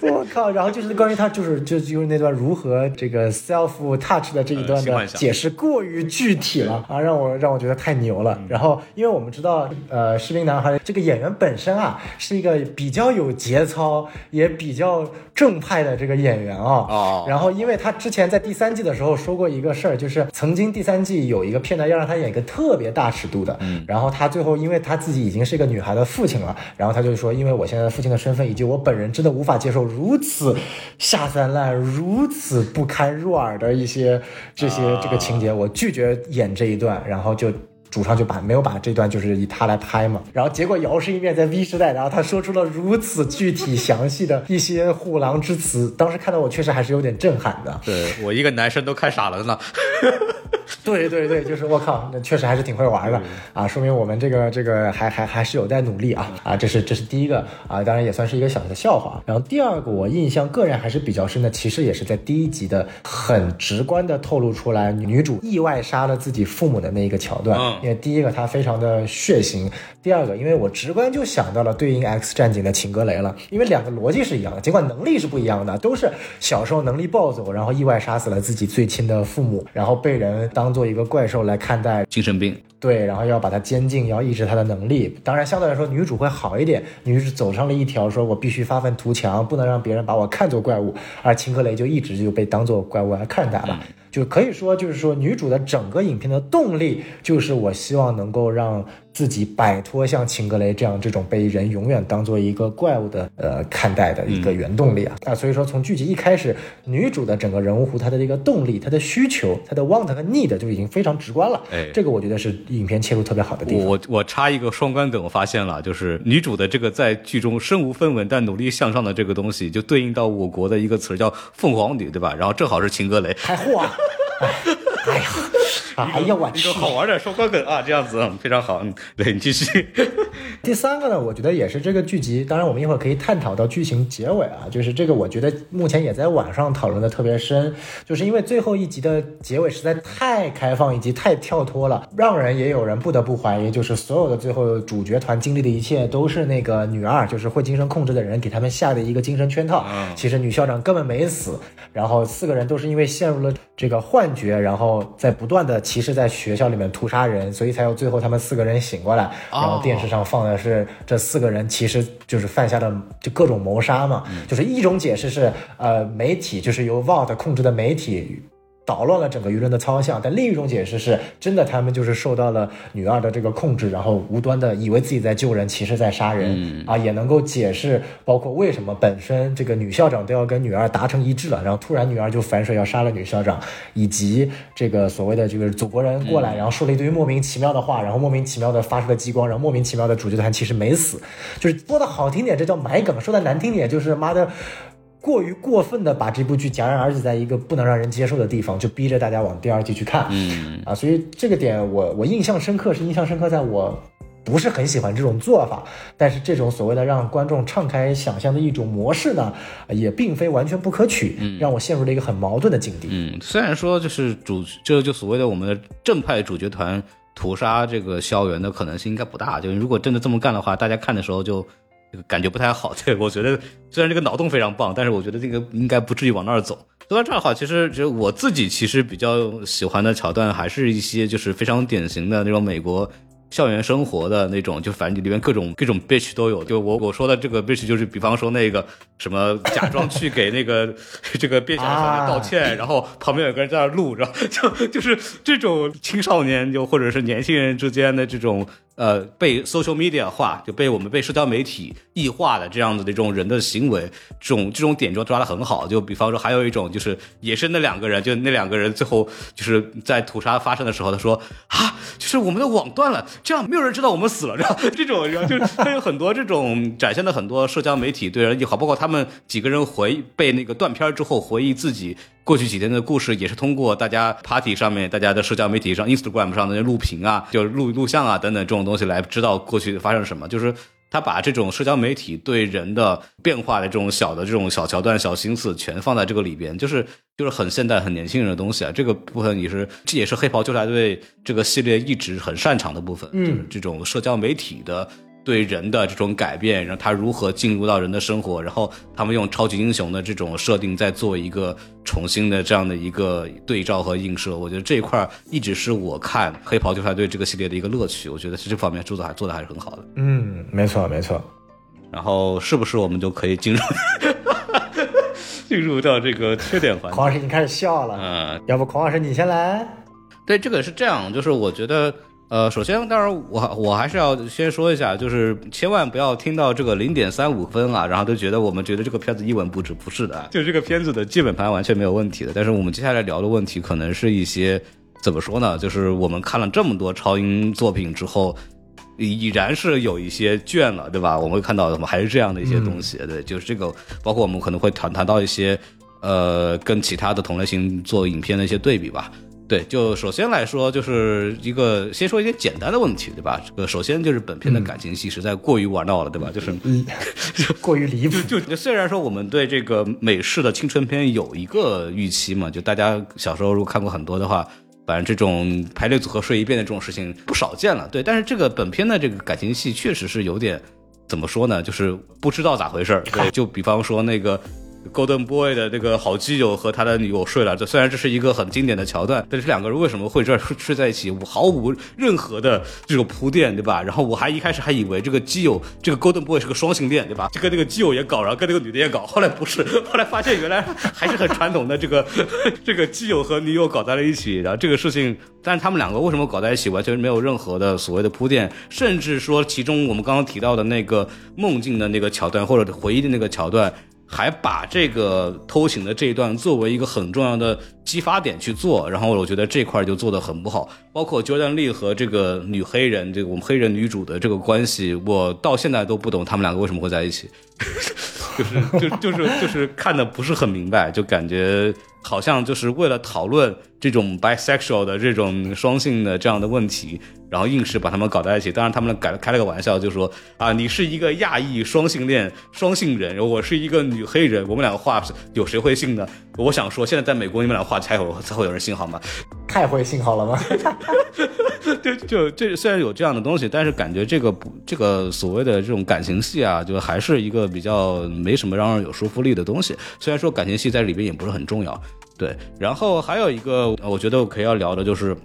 我靠！然后就是关于他就是就就是那段如何这个 self touch 的这一段的解释过于具体了啊，让我让我觉得太牛了。然后因为我们知道，呃，士兵男孩这个演员本身啊是一个比较有节操也比较正派的这个演员啊。哦。然后因为他之前在第三季的时候说过一个事儿，就是曾经第三季有一个片段要让他演一个特别大尺度的，嗯。然后他最后因为他自己已经是一个女孩的父亲了，然后他就说，因为我现在父亲的身份以及我本人真的无法接受如此下三滥、如此不堪入耳的一些这些这个情节，我拒绝演这一段，然后就。主创就把没有把这段就是以他来拍嘛，然后结果姚氏一面在 V 时代，然后他说出了如此具体详细的一些护狼之词，当时看到我确实还是有点震撼的。对我一个男生都看傻了呢。[LAUGHS] 对对对，就是我靠，那确实还是挺会玩的啊，说明我们这个这个还还还是有待努力啊啊，这是这是第一个啊，当然也算是一个小的笑话。然后第二个我印象个人还是比较深的，其实也是在第一集的很直观的透露出来，女主意外杀了自己父母的那一个桥段。因为第一个它非常的血腥，第二个因为我直观就想到了对应 X 战警的秦格雷了，因为两个逻辑是一样的，尽管能力是不一样的，都是小时候能力暴走，然后意外杀死了自己最亲的父母，然后被人当做一个怪兽来看待，精神病。对，然后要把它监禁，要抑制他的能力。当然，相对来说女主会好一点，女主走上了一条说我必须发愤图强，不能让别人把我看作怪物，而秦克雷就一直就被当做怪物来看待了。就可以说，就是说，女主的整个影片的动力，就是我希望能够让自己摆脱像秦格雷这样这种被人永远当做一个怪物的呃看待的一个原动力啊啊！所以说，从剧集一开始，女主的整个人物弧，她的这个动力、她的需求、她的 want 和 need 就已经非常直观了。哎，这个我觉得是影片切入特别好的地方。我我插一个双关梗，我发现了，就是女主的这个在剧中身无分文但努力向上的这个东西，就对应到我国的一个词叫凤凰女，对吧？然后正好是秦格雷 [LAUGHS] 开货。哎呀，哎呀，我去，好玩的双关梗啊，这样子非常好。嗯，对你继续。第三个呢，我觉得也是这个剧集，当然我们一会儿可以探讨到剧情结尾啊，就是这个我觉得目前也在网上讨论的特别深，就是因为最后一集的结尾实在太开放以及太跳脱了，让人也有人不得不怀疑，就是所有的最后主角团经历的一切都是那个女二，就是会精神控制的人给他们下的一个精神圈套。其实女校长根本没死，然后四个人都是因为陷入了这个幻觉，然后在不断的其实在学校里面屠杀人，所以才有最后他们四个人醒过来，然后电视上放的是这四个人其实就是犯下的就各种谋杀嘛，就是一种解释是呃媒体就是由 Vault 控制的媒体。捣乱了整个舆论的操向，但另一种解释是真的，他们就是受到了女二的这个控制，然后无端的以为自己在救人，其实在杀人啊，也能够解释包括为什么本身这个女校长都要跟女二达成一致了，然后突然女二就反水要杀了女校长，以及这个所谓的这个祖国人过来，然后说了一堆莫名其妙的话，然后莫名其妙的发出了激光，然后莫名其妙的主角团其实没死，就是说的好听点这叫埋梗，说的难听点就是妈的。过于过分的把这部剧戛然而止在一个不能让人接受的地方，就逼着大家往第二季去看。嗯啊，所以这个点我我印象深刻，是印象深刻在我不是很喜欢这种做法，但是这种所谓的让观众敞开想象的一种模式呢，也并非完全不可取，让我陷入了一个很矛盾的境地。嗯，虽然说就是主这就所谓的我们的正派主角团屠杀这个校园的可能性应该不大，就如果真的这么干的话，大家看的时候就。这个感觉不太好，[LAUGHS] 对我觉得虽然这个脑洞非常棒，但是我觉得这个应该不至于往那儿走。说到这儿的话，其实就我自己其实比较喜欢的桥段，还是一些就是非常典型的那种美国。校园生活的那种，就反正里面各种各种 bitch 都有。就我我说的这个 bitch，就是比方说那个什么假装去给那个 [LAUGHS] 这个变小少年道歉，然后旁边有个人在那录，然后 [LAUGHS] 就就是这种青少年就或者是年轻人之间的这种呃被 social media 化，就被我们被社交媒体异化的这样子的这种人的行为，这种这种点就抓的很好。就比方说还有一种就是也是那两个人，就那两个人最后就是在屠杀发生的时候，他说啊，就是我们的网断了。这样没有人知道我们死了，这 [LAUGHS] 样这种，然后就是他有很多这种展现的很多社交媒体对人也好，包括他们几个人回被那个断片之后回忆自己过去几天的故事，也是通过大家 party 上面大家的社交媒体上 Instagram 上的录屏啊，就录录像啊等等这种东西来知道过去发生什么。就是他把这种社交媒体对人的变化的这种小的这种小桥段、小心思全放在这个里边，就是就是很现代、很年轻人的东西啊。这个部分也是，这也是黑袍纠察队这个系列一直很擅长的部分，就是这种社交媒体的。对人的这种改变，然后他如何进入到人的生活，然后他们用超级英雄的这种设定，再做一个重新的这样的一个对照和映射，我觉得这一块一直是我看黑袍纠察队这个系列的一个乐趣。我觉得是这方面做的还做的还是很好的。嗯，没错没错。然后是不是我们就可以进入 [LAUGHS] 进入到这个缺点环节？孔老师已经开始笑了。嗯，要不孔老师你先来？对，这个是这样，就是我觉得。呃，首先，当然我我还是要先说一下，就是千万不要听到这个零点三五分啊，然后都觉得我们觉得这个片子一文不值，不是的，就这个片子的基本盘完全没有问题的。但是我们接下来聊的问题，可能是一些怎么说呢？就是我们看了这么多超英作品之后，已然是有一些倦了，对吧？我们会看到什么？还是这样的一些东西，对，就是这个，包括我们可能会谈谈到一些呃，跟其他的同类型做影片的一些对比吧。对，就首先来说，就是一个先说一些简单的问题，对吧？这个首先就是本片的感情戏实在过于玩闹了，对吧？就是嗯 [LAUGHS] 过于离谱。[LAUGHS] 就虽然说我们对这个美式的青春片有一个预期嘛，就大家小时候如果看过很多的话，反正这种排列组合睡一遍的这种事情不少见了。对，但是这个本片的这个感情戏确实是有点怎么说呢？就是不知道咋回事对，就比方说那个。Golden Boy 的这个好基友和他的女友睡了，这虽然这是一个很经典的桥段，但是两个人为什么会这睡在一起，毫无任何的这种铺垫，对吧？然后我还一开始还以为这个基友这个 Golden Boy 是个双性恋，对吧？就跟那个基友也搞，然后跟那个女的也搞，后来不是，[LAUGHS] 后来发现原来还是很传统的这个 [LAUGHS] 这个基友和女友搞在了一起，然后这个事情，但是他们两个为什么搞在一起，完全没有任何的所谓的铺垫，甚至说其中我们刚刚提到的那个梦境的那个桥段或者回忆的那个桥段。还把这个偷情的这一段作为一个很重要的激发点去做，然后我觉得这块就做的很不好。包括 Jordan Lee 和这个女黑人，这个我们黑人女主的这个关系，我到现在都不懂他们两个为什么会在一起，[LAUGHS] 就是就就是就是看的不是很明白，就感觉。好像就是为了讨论这种 bisexual 的这种双性的这样的问题，然后硬是把他们搞在一起。当然，他们改开了个玩笑，就说啊，你是一个亚裔双性恋双性人，我是一个女黑人，我们两个话有谁会信呢？我想说，现在在美国，你们俩话才有才会有人信好吗？[LAUGHS] 太会信好了吗？就就这虽然有这样的东西，但是感觉这个不这个所谓的这种感情戏啊，就还是一个比较没什么让人有说服力的东西。虽然说感情戏在里边也不是很重要。对，然后还有一个，我觉得我可以要聊的就是，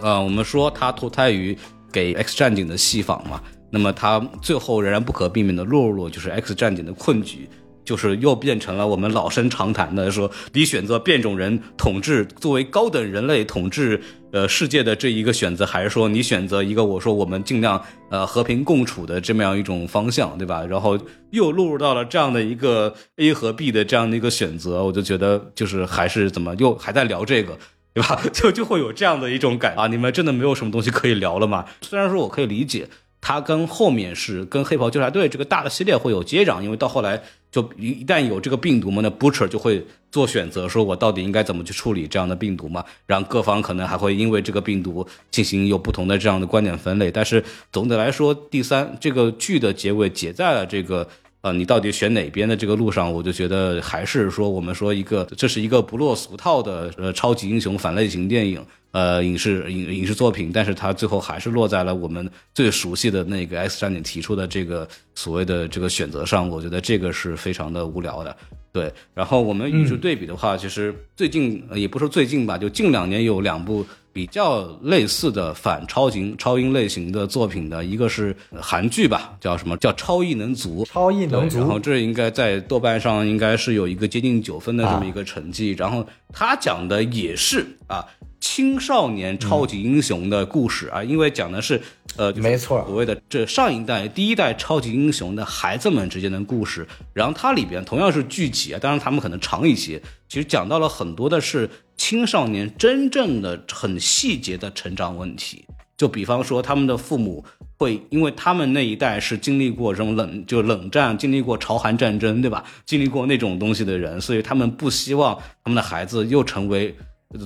呃，我们说他脱胎于给《X 战警》的戏仿嘛，那么他最后仍然不可避免的落入就是 X 战警的困局，就是又变成了我们老生常谈的说，你选择变种人统治作为高等人类统治。呃，世界的这一个选择，还是说你选择一个我说我们尽量呃和平共处的这么样一种方向，对吧？然后又落入到了这样的一个 A 和 B 的这样的一个选择，我就觉得就是还是怎么又还在聊这个，对吧？[LAUGHS] 就就会有这样的一种感啊，你们真的没有什么东西可以聊了吗？虽然说我可以理解。它跟后面是跟黑袍纠察队这个大的系列会有接壤，因为到后来就一一旦有这个病毒嘛，那 Butcher 就会做选择，说我到底应该怎么去处理这样的病毒嘛，然后各方可能还会因为这个病毒进行有不同的这样的观点分类。但是总的来说，第三这个剧的结尾结在了这个呃你到底选哪边的这个路上，我就觉得还是说我们说一个这是一个不落俗套的呃超级英雄反类型电影。呃，影视影影视作品，但是它最后还是落在了我们最熟悉的那个 X 战警提出的这个所谓的这个选择上。我觉得这个是非常的无聊的。对，然后我们与之对比的话，其实最近也不是最近吧，就近两年有两部比较类似的反超型超英类型的作品的，一个是韩剧吧，叫什么叫超异能族？超异能族。然后这应该在豆瓣上应该是有一个接近九分的这么一个成绩。然后他讲的也是啊。青少年超级英雄的故事啊，因为讲的是，呃，没错，所谓的这上一代第一代超级英雄的孩子们之间的故事。然后它里边同样是剧集啊，当然他们可能长一些，其实讲到了很多的是青少年真正的很细节的成长问题。就比方说，他们的父母会，因为他们那一代是经历过这种冷，就冷战，经历过朝韩战争，对吧？经历过那种东西的人，所以他们不希望他们的孩子又成为。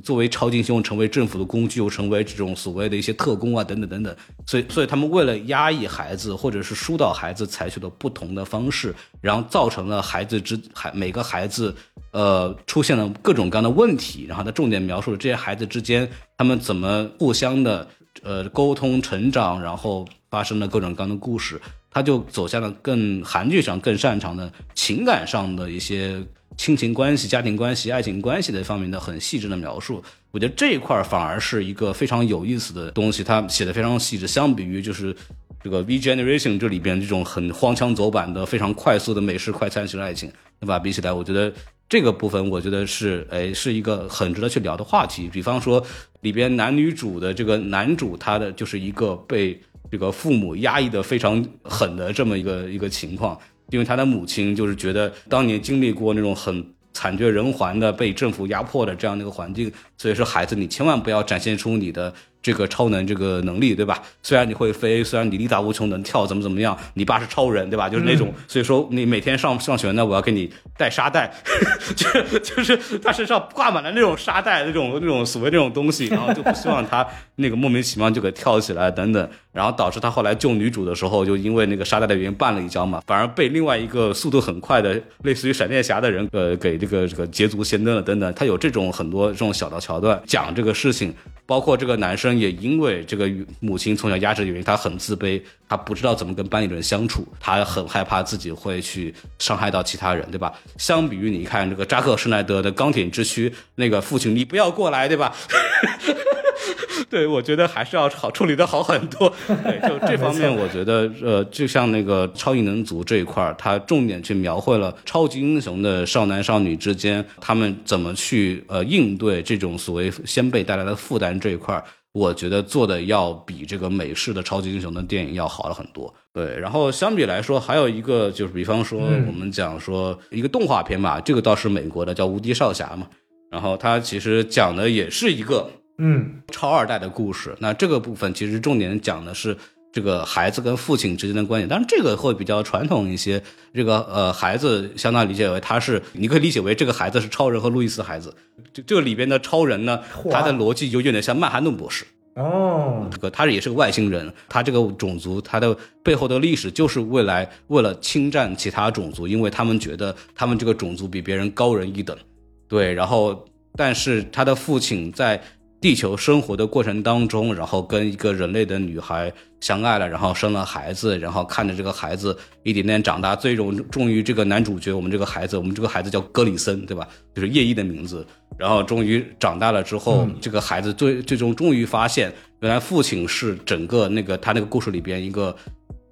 作为超级英雄成为政府的工具，又成为这种所谓的一些特工啊等等等等。所以，所以他们为了压抑孩子或者是疏导孩子，采取了不同的方式，然后造成了孩子之孩每个孩子呃出现了各种各样的问题。然后他重点描述了这些孩子之间他们怎么互相的呃沟通、成长，然后发生了各种各样的故事。他就走向了更韩剧上更擅长的情感上的一些亲情关系、家庭关系、爱情关系的方面的很细致的描述。我觉得这一块反而是一个非常有意思的东西，他写的非常细致。相比于就是这个 V Generation 这里边这种很荒腔走板的、非常快速的美式快餐式爱情，对吧？比起来，我觉得这个部分我觉得是哎是一个很值得去聊的话题。比方说里边男女主的这个男主，他的就是一个被。这个父母压抑的非常狠的这么一个一个情况，因为他的母亲就是觉得当年经历过那种很惨绝人寰的被政府压迫的这样的一个环境，所以说孩子你千万不要展现出你的。这个超能这个能力，对吧？虽然你会飞，虽然你力大无穷，能跳，怎么怎么样？你爸是超人，对吧？就是那种，所以说你每天上上学呢，我要给你带沙袋，[LAUGHS] 就就是他身上挂满了那种沙袋，那种那种所谓那种东西，[LAUGHS] 然后就不希望他那个莫名其妙就给跳起来等等，然后导致他后来救女主的时候，就因为那个沙袋的原因绊了一跤嘛，反而被另外一个速度很快的类似于闪电侠的人，呃，给这个这个捷足先登了等等。他有这种很多这种小的桥段讲这个事情。包括这个男生也因为这个母亲从小压制的原因，他很自卑，他不知道怎么跟班里的人相处，他很害怕自己会去伤害到其他人，对吧？相比于你看这个扎克施耐德的钢铁之躯，那个父亲，你不要过来，对吧？[LAUGHS] 对，我觉得还是要好处理的好很多。对，就这方面，我觉得，呃，就像那个超异能族这一块儿，他重点去描绘了超级英雄的少男少女之间，他们怎么去呃应对这种所谓先辈带来的负担这一块儿，我觉得做的要比这个美式的超级英雄的电影要好了很多。对，然后相比来说，还有一个就是，比方说我们讲说一个动画片吧，这个倒是美国的，叫《无敌少侠》嘛，然后它其实讲的也是一个。嗯，超二代的故事，那这个部分其实重点讲的是这个孩子跟父亲之间的关系，但是这个会比较传统一些。这个呃，孩子相当理解为他是，你可以理解为这个孩子是超人和路易斯孩子。这这里边的超人呢，他的逻辑就有点像曼哈顿博士哦，这个他也是个外星人，他这个种族他的背后的历史就是未来为了侵占其他种族，因为他们觉得他们这个种族比别人高人一等。对，然后但是他的父亲在。地球生活的过程当中，然后跟一个人类的女孩相爱了，然后生了孩子，然后看着这个孩子一点点长大，最终终于这个男主角，我们这个孩子，我们这个孩子叫格里森，对吧？就是叶一的名字。然后终于长大了之后，这个孩子最最终终于发现，原来父亲是整个那个他那个故事里边一个。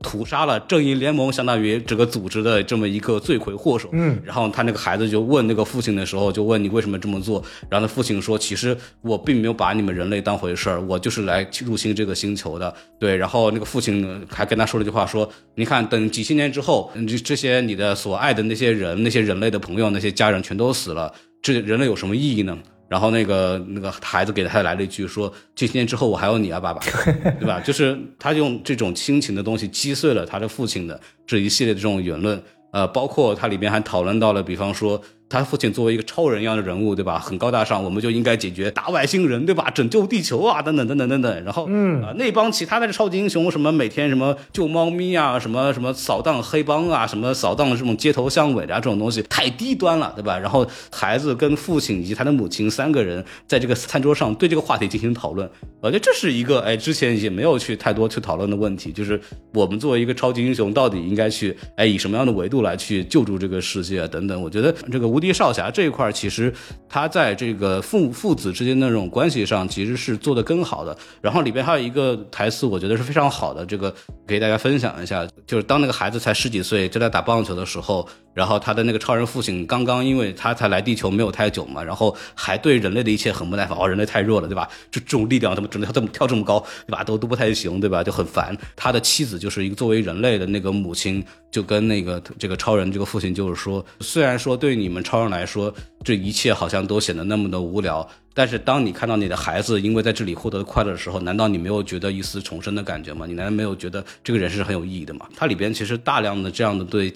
屠杀了正义联盟，相当于这个组织的这么一个罪魁祸首。嗯，然后他那个孩子就问那个父亲的时候，就问你为什么这么做？然后他父亲说，其实我并没有把你们人类当回事儿，我就是来入侵这个星球的。对，然后那个父亲还跟他说了句话，说，你看，等几千年之后，这这些你的所爱的那些人，那些人类的朋友，那些家人全都死了，这人类有什么意义呢？然后那个那个孩子给他来了一句说：“这些年之后我还有你啊，爸爸，[LAUGHS] 对吧？”就是他用这种亲情的东西击碎了他的父亲的这一系列的这种言论，呃，包括他里边还讨论到了，比方说。他父亲作为一个超人一样的人物，对吧？很高大上，我们就应该解决打外星人，对吧？拯救地球啊，等等等等等等。然后，嗯啊，那帮其他的超级英雄，什么每天什么救猫咪啊，什么什么扫荡黑帮啊，什么扫荡这种街头巷尾啊，这种东西太低端了，对吧？然后孩子跟父亲以及他的母亲三个人在这个餐桌上对这个话题进行讨论，我觉得这是一个哎之前也没有去太多去讨论的问题，就是我们作为一个超级英雄，到底应该去哎以什么样的维度来去救助这个世界等等。我觉得这个无。敌少侠这一块，其实他在这个父父子之间的那种关系上，其实是做的更好的。然后里边还有一个台词，我觉得是非常好的，这个给大家分享一下。就是当那个孩子才十几岁，就在打棒球的时候，然后他的那个超人父亲刚刚，因为他才来地球没有太久嘛，然后还对人类的一切很不耐烦。哦，人类太弱了，对吧？就这种力量，怎么只能跳这么跳这么高，对吧？都都不太行，对吧？就很烦。他的妻子就是一个作为人类的那个母亲，就跟那个这个超人这个父亲就是说，虽然说对你们超。人来说，这一切好像都显得那么的无聊。但是，当你看到你的孩子因为在这里获得快乐的时候，难道你没有觉得一丝重生的感觉吗？你难道没有觉得这个人是很有意义的吗？它里边其实大量的这样的对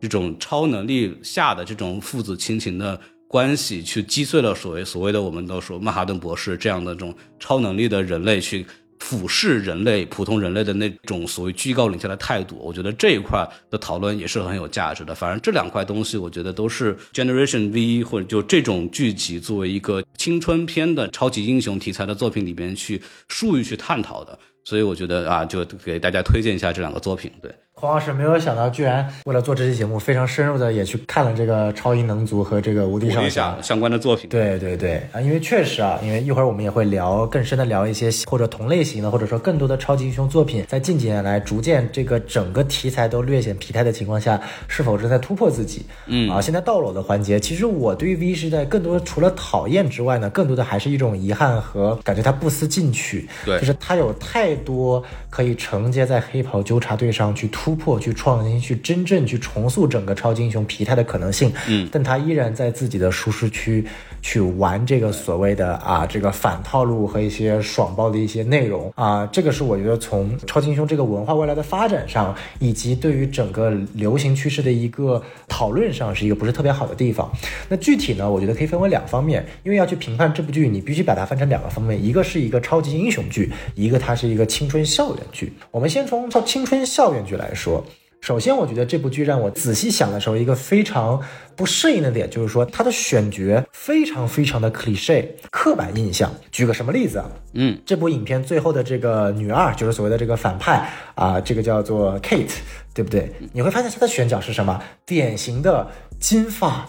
这种超能力下的这种父子亲情的关系去击碎了所谓所谓的我们都说曼哈顿博士这样的这种超能力的人类去。俯视人类、普通人类的那种所谓居高临下的态度，我觉得这一块的讨论也是很有价值的。反正这两块东西，我觉得都是 Generation V 或者就这种剧集作为一个青春片的超级英雄题材的作品里边去术语去探讨的。所以我觉得啊，就给大家推荐一下这两个作品。对。黄老师没有想到，居然为了做这期节目，非常深入的也去看了这个超音能族和这个无敌少侠相关的作品。对对对啊，因为确实啊，因为一会儿我们也会聊更深的聊一些或者同类型的，或者说更多的超级英雄作品，在近几年来逐渐这个整个题材都略显疲态的情况下，是否正在突破自己？嗯啊，现在到了我的环节，其实我对于 V 时代更多除了讨厌之外呢，更多的还是一种遗憾和感觉他不思进取。对，就是他有太多可以承接在黑袍纠察队上去突破、去创新。去真正去重塑整个超级英雄皮态的可能性，嗯，但他依然在自己的舒适区去玩这个所谓的啊这个反套路和一些爽爆的一些内容啊，这个是我觉得从超级英雄这个文化未来的发展上，以及对于整个流行趋势的一个讨论上，是一个不是特别好的地方。那具体呢，我觉得可以分为两方面，因为要去评判这部剧，你必须把它分成两个方面，一个是一个超级英雄剧，一个它是一个青春校园剧。我们先从超青春校园剧来说。首先，我觉得这部剧让我仔细想的时候，一个非常不适应的点就是说，它的选角非常非常的 cliche 刻板印象。举个什么例子啊？嗯，这部影片最后的这个女二，就是所谓的这个反派啊，这个叫做 Kate，对不对？你会发现她的选角是什么？典型的金发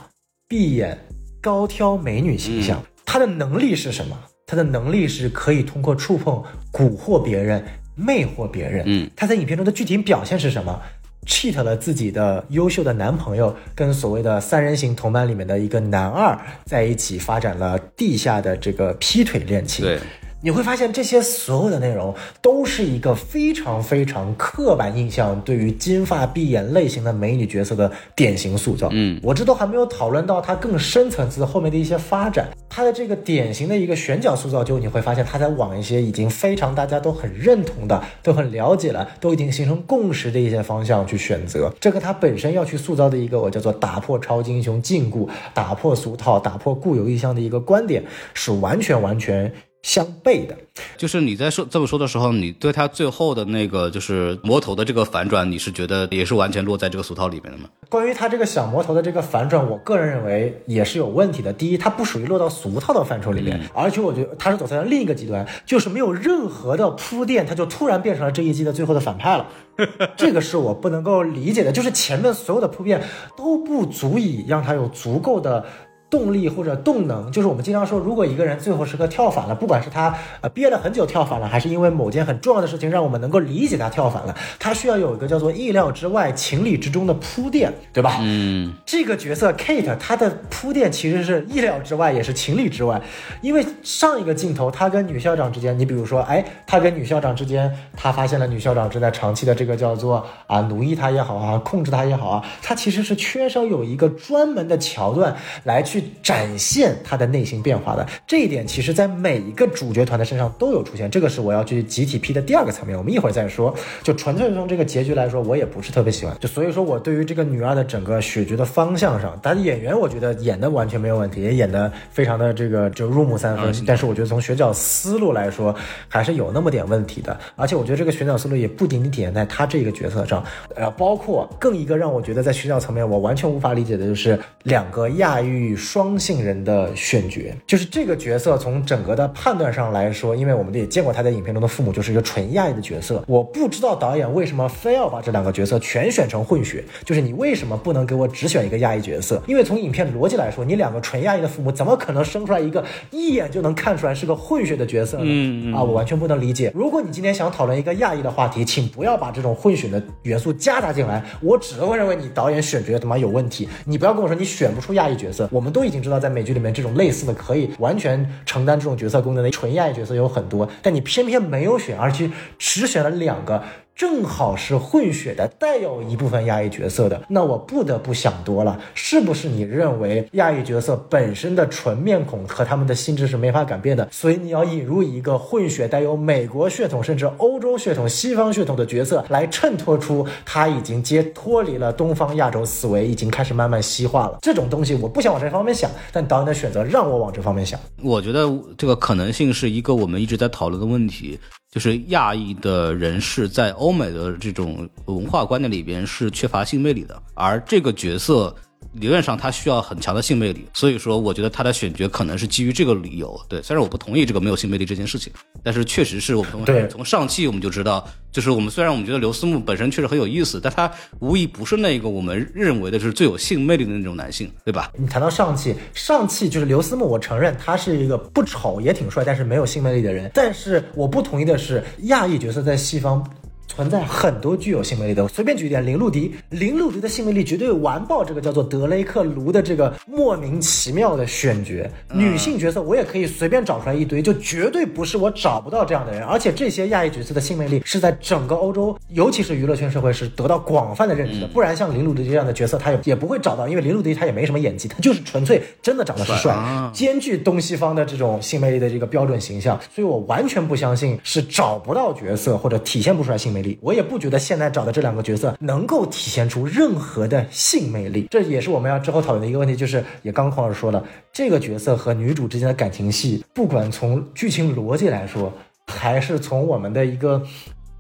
碧眼高挑美女形象。她的能力是什么？她的能力是可以通过触碰蛊惑别人、魅惑别人。嗯，她在影片中的具体表现是什么？cheat 了自己的优秀的男朋友，跟所谓的三人行同班里面的一个男二在一起，发展了地下的这个劈腿恋情。对。你会发现这些所有的内容都是一个非常非常刻板印象，对于金发碧眼类型的美女角色的典型塑造。嗯，我这都还没有讨论到它更深层次后面的一些发展，它的这个典型的一个选角塑造，就你会发现它在往一些已经非常大家都很认同的、都很了解了、都已经形成共识的一些方向去选择。这个它本身要去塑造的一个我叫做打破超级英雄禁锢、打破俗套、打破固有印象的一个观点，是完全完全。相悖的，就是你在说这么说的时候，你对他最后的那个就是魔头的这个反转，你是觉得也是完全落在这个俗套里面的吗？关于他这个小魔头的这个反转，我个人认为也是有问题的。第一，它不属于落到俗套的范畴里面，而且我觉得他是走在了另一个极端，就是没有任何的铺垫，他就突然变成了这一季的最后的反派了。[LAUGHS] 这个是我不能够理解的，就是前面所有的铺垫都不足以让他有足够的。动力或者动能，就是我们经常说，如果一个人最后时刻跳反了，不管是他呃憋了很久跳反了，还是因为某件很重要的事情让我们能够理解他跳反了，他需要有一个叫做意料之外、情理之中的铺垫，对吧？嗯，这个角色 Kate 他的铺垫其实是意料之外，也是情理之外，因为上一个镜头他跟女校长之间，你比如说，哎，他跟女校长之间，他发现了女校长正在长期的这个叫做啊奴役他也好啊，控制他也好啊，他其实是缺少有一个专门的桥段来去。展现他的内心变化的这一点，其实在每一个主角团的身上都有出现。这个是我要去集体批的第二个层面，我们一会儿再说。就纯粹从这个结局来说，我也不是特别喜欢。就所以说我对于这个女二的整个选角的方向上，她的演员我觉得演的完全没有问题，也演的非常的这个就入木三分。但是我觉得从选角思路来说，还是有那么点问题的。而且我觉得这个选角思路也不仅仅体现在她这个角色上，呃，包括更一个让我觉得在选角层面我完全无法理解的就是两个亚裔双。性人的选角，就是这个角色从整个的判断上来说，因为我们也见过他在影片中的父母就是一个纯亚裔的角色，我不知道导演为什么非要把这两个角色全选成混血，就是你为什么不能给我只选一个亚裔角色？因为从影片逻辑来说，你两个纯亚裔的父母怎么可能生出来一个一眼就能看出来是个混血的角色呢？嗯啊，我完全不能理解。如果你今天想讨论一个亚裔的话题，请不要把这种混血的元素夹杂进来，我只会认为你导演选角他妈有问题。你不要跟我说你选不出亚裔角色，我们都都已经知道。在美剧里面，这种类似的可以完全承担这种角色功能的纯亚裔角色有很多，但你偏偏没有选，而且只选了两个。正好是混血的，带有一部分亚裔角色的，那我不得不想多了，是不是你认为亚裔角色本身的纯面孔和他们的心智是没法改变的，所以你要引入一个混血带有美国血统甚至欧洲血统、西方血统的角色来衬托出他已经接脱离了东方亚洲思维，已经开始慢慢西化了。这种东西我不想往这方面想，但导演的选择让我往这方面想。我觉得这个可能性是一个我们一直在讨论的问题。就是亚裔的人士在欧美的这种文化观念里边是缺乏性魅力的，而这个角色。理论上他需要很强的性魅力，所以说我觉得他的选角可能是基于这个理由。对，虽然我不同意这个没有性魅力这件事情，但是确实是我们从从上期我们就知道，就是我们虽然我们觉得刘思慕本身确实很有意思，但他无疑不是那个我们认为的是最有性魅力的那种男性，对吧？你谈到上汽，上汽就是刘思慕，我承认他是一个不丑也挺帅，但是没有性魅力的人。但是我不同意的是，亚裔角色在西方。存在很多具有性魅力的，随便举一点，林露迪，林露迪的性魅力绝对完爆这个叫做德雷克卢的这个莫名其妙的选角。女性角色我也可以随便找出来一堆，就绝对不是我找不到这样的人。而且这些亚裔角色的性魅力是在整个欧洲，尤其是娱乐圈社会是得到广泛的认知的。不然像林露迪这样的角色，他也也不会找到，因为林露迪他也没什么演技，他就是纯粹真的长得是帅，兼具东西方的这种性魅力的这个标准形象。所以我完全不相信是找不到角色或者体现不出来性魅力。我也不觉得现在找的这两个角色能够体现出任何的性魅力，这也是我们要之后讨论的一个问题。就是也刚孔老师说了，这个角色和女主之间的感情戏，不管从剧情逻辑来说，还是从我们的一个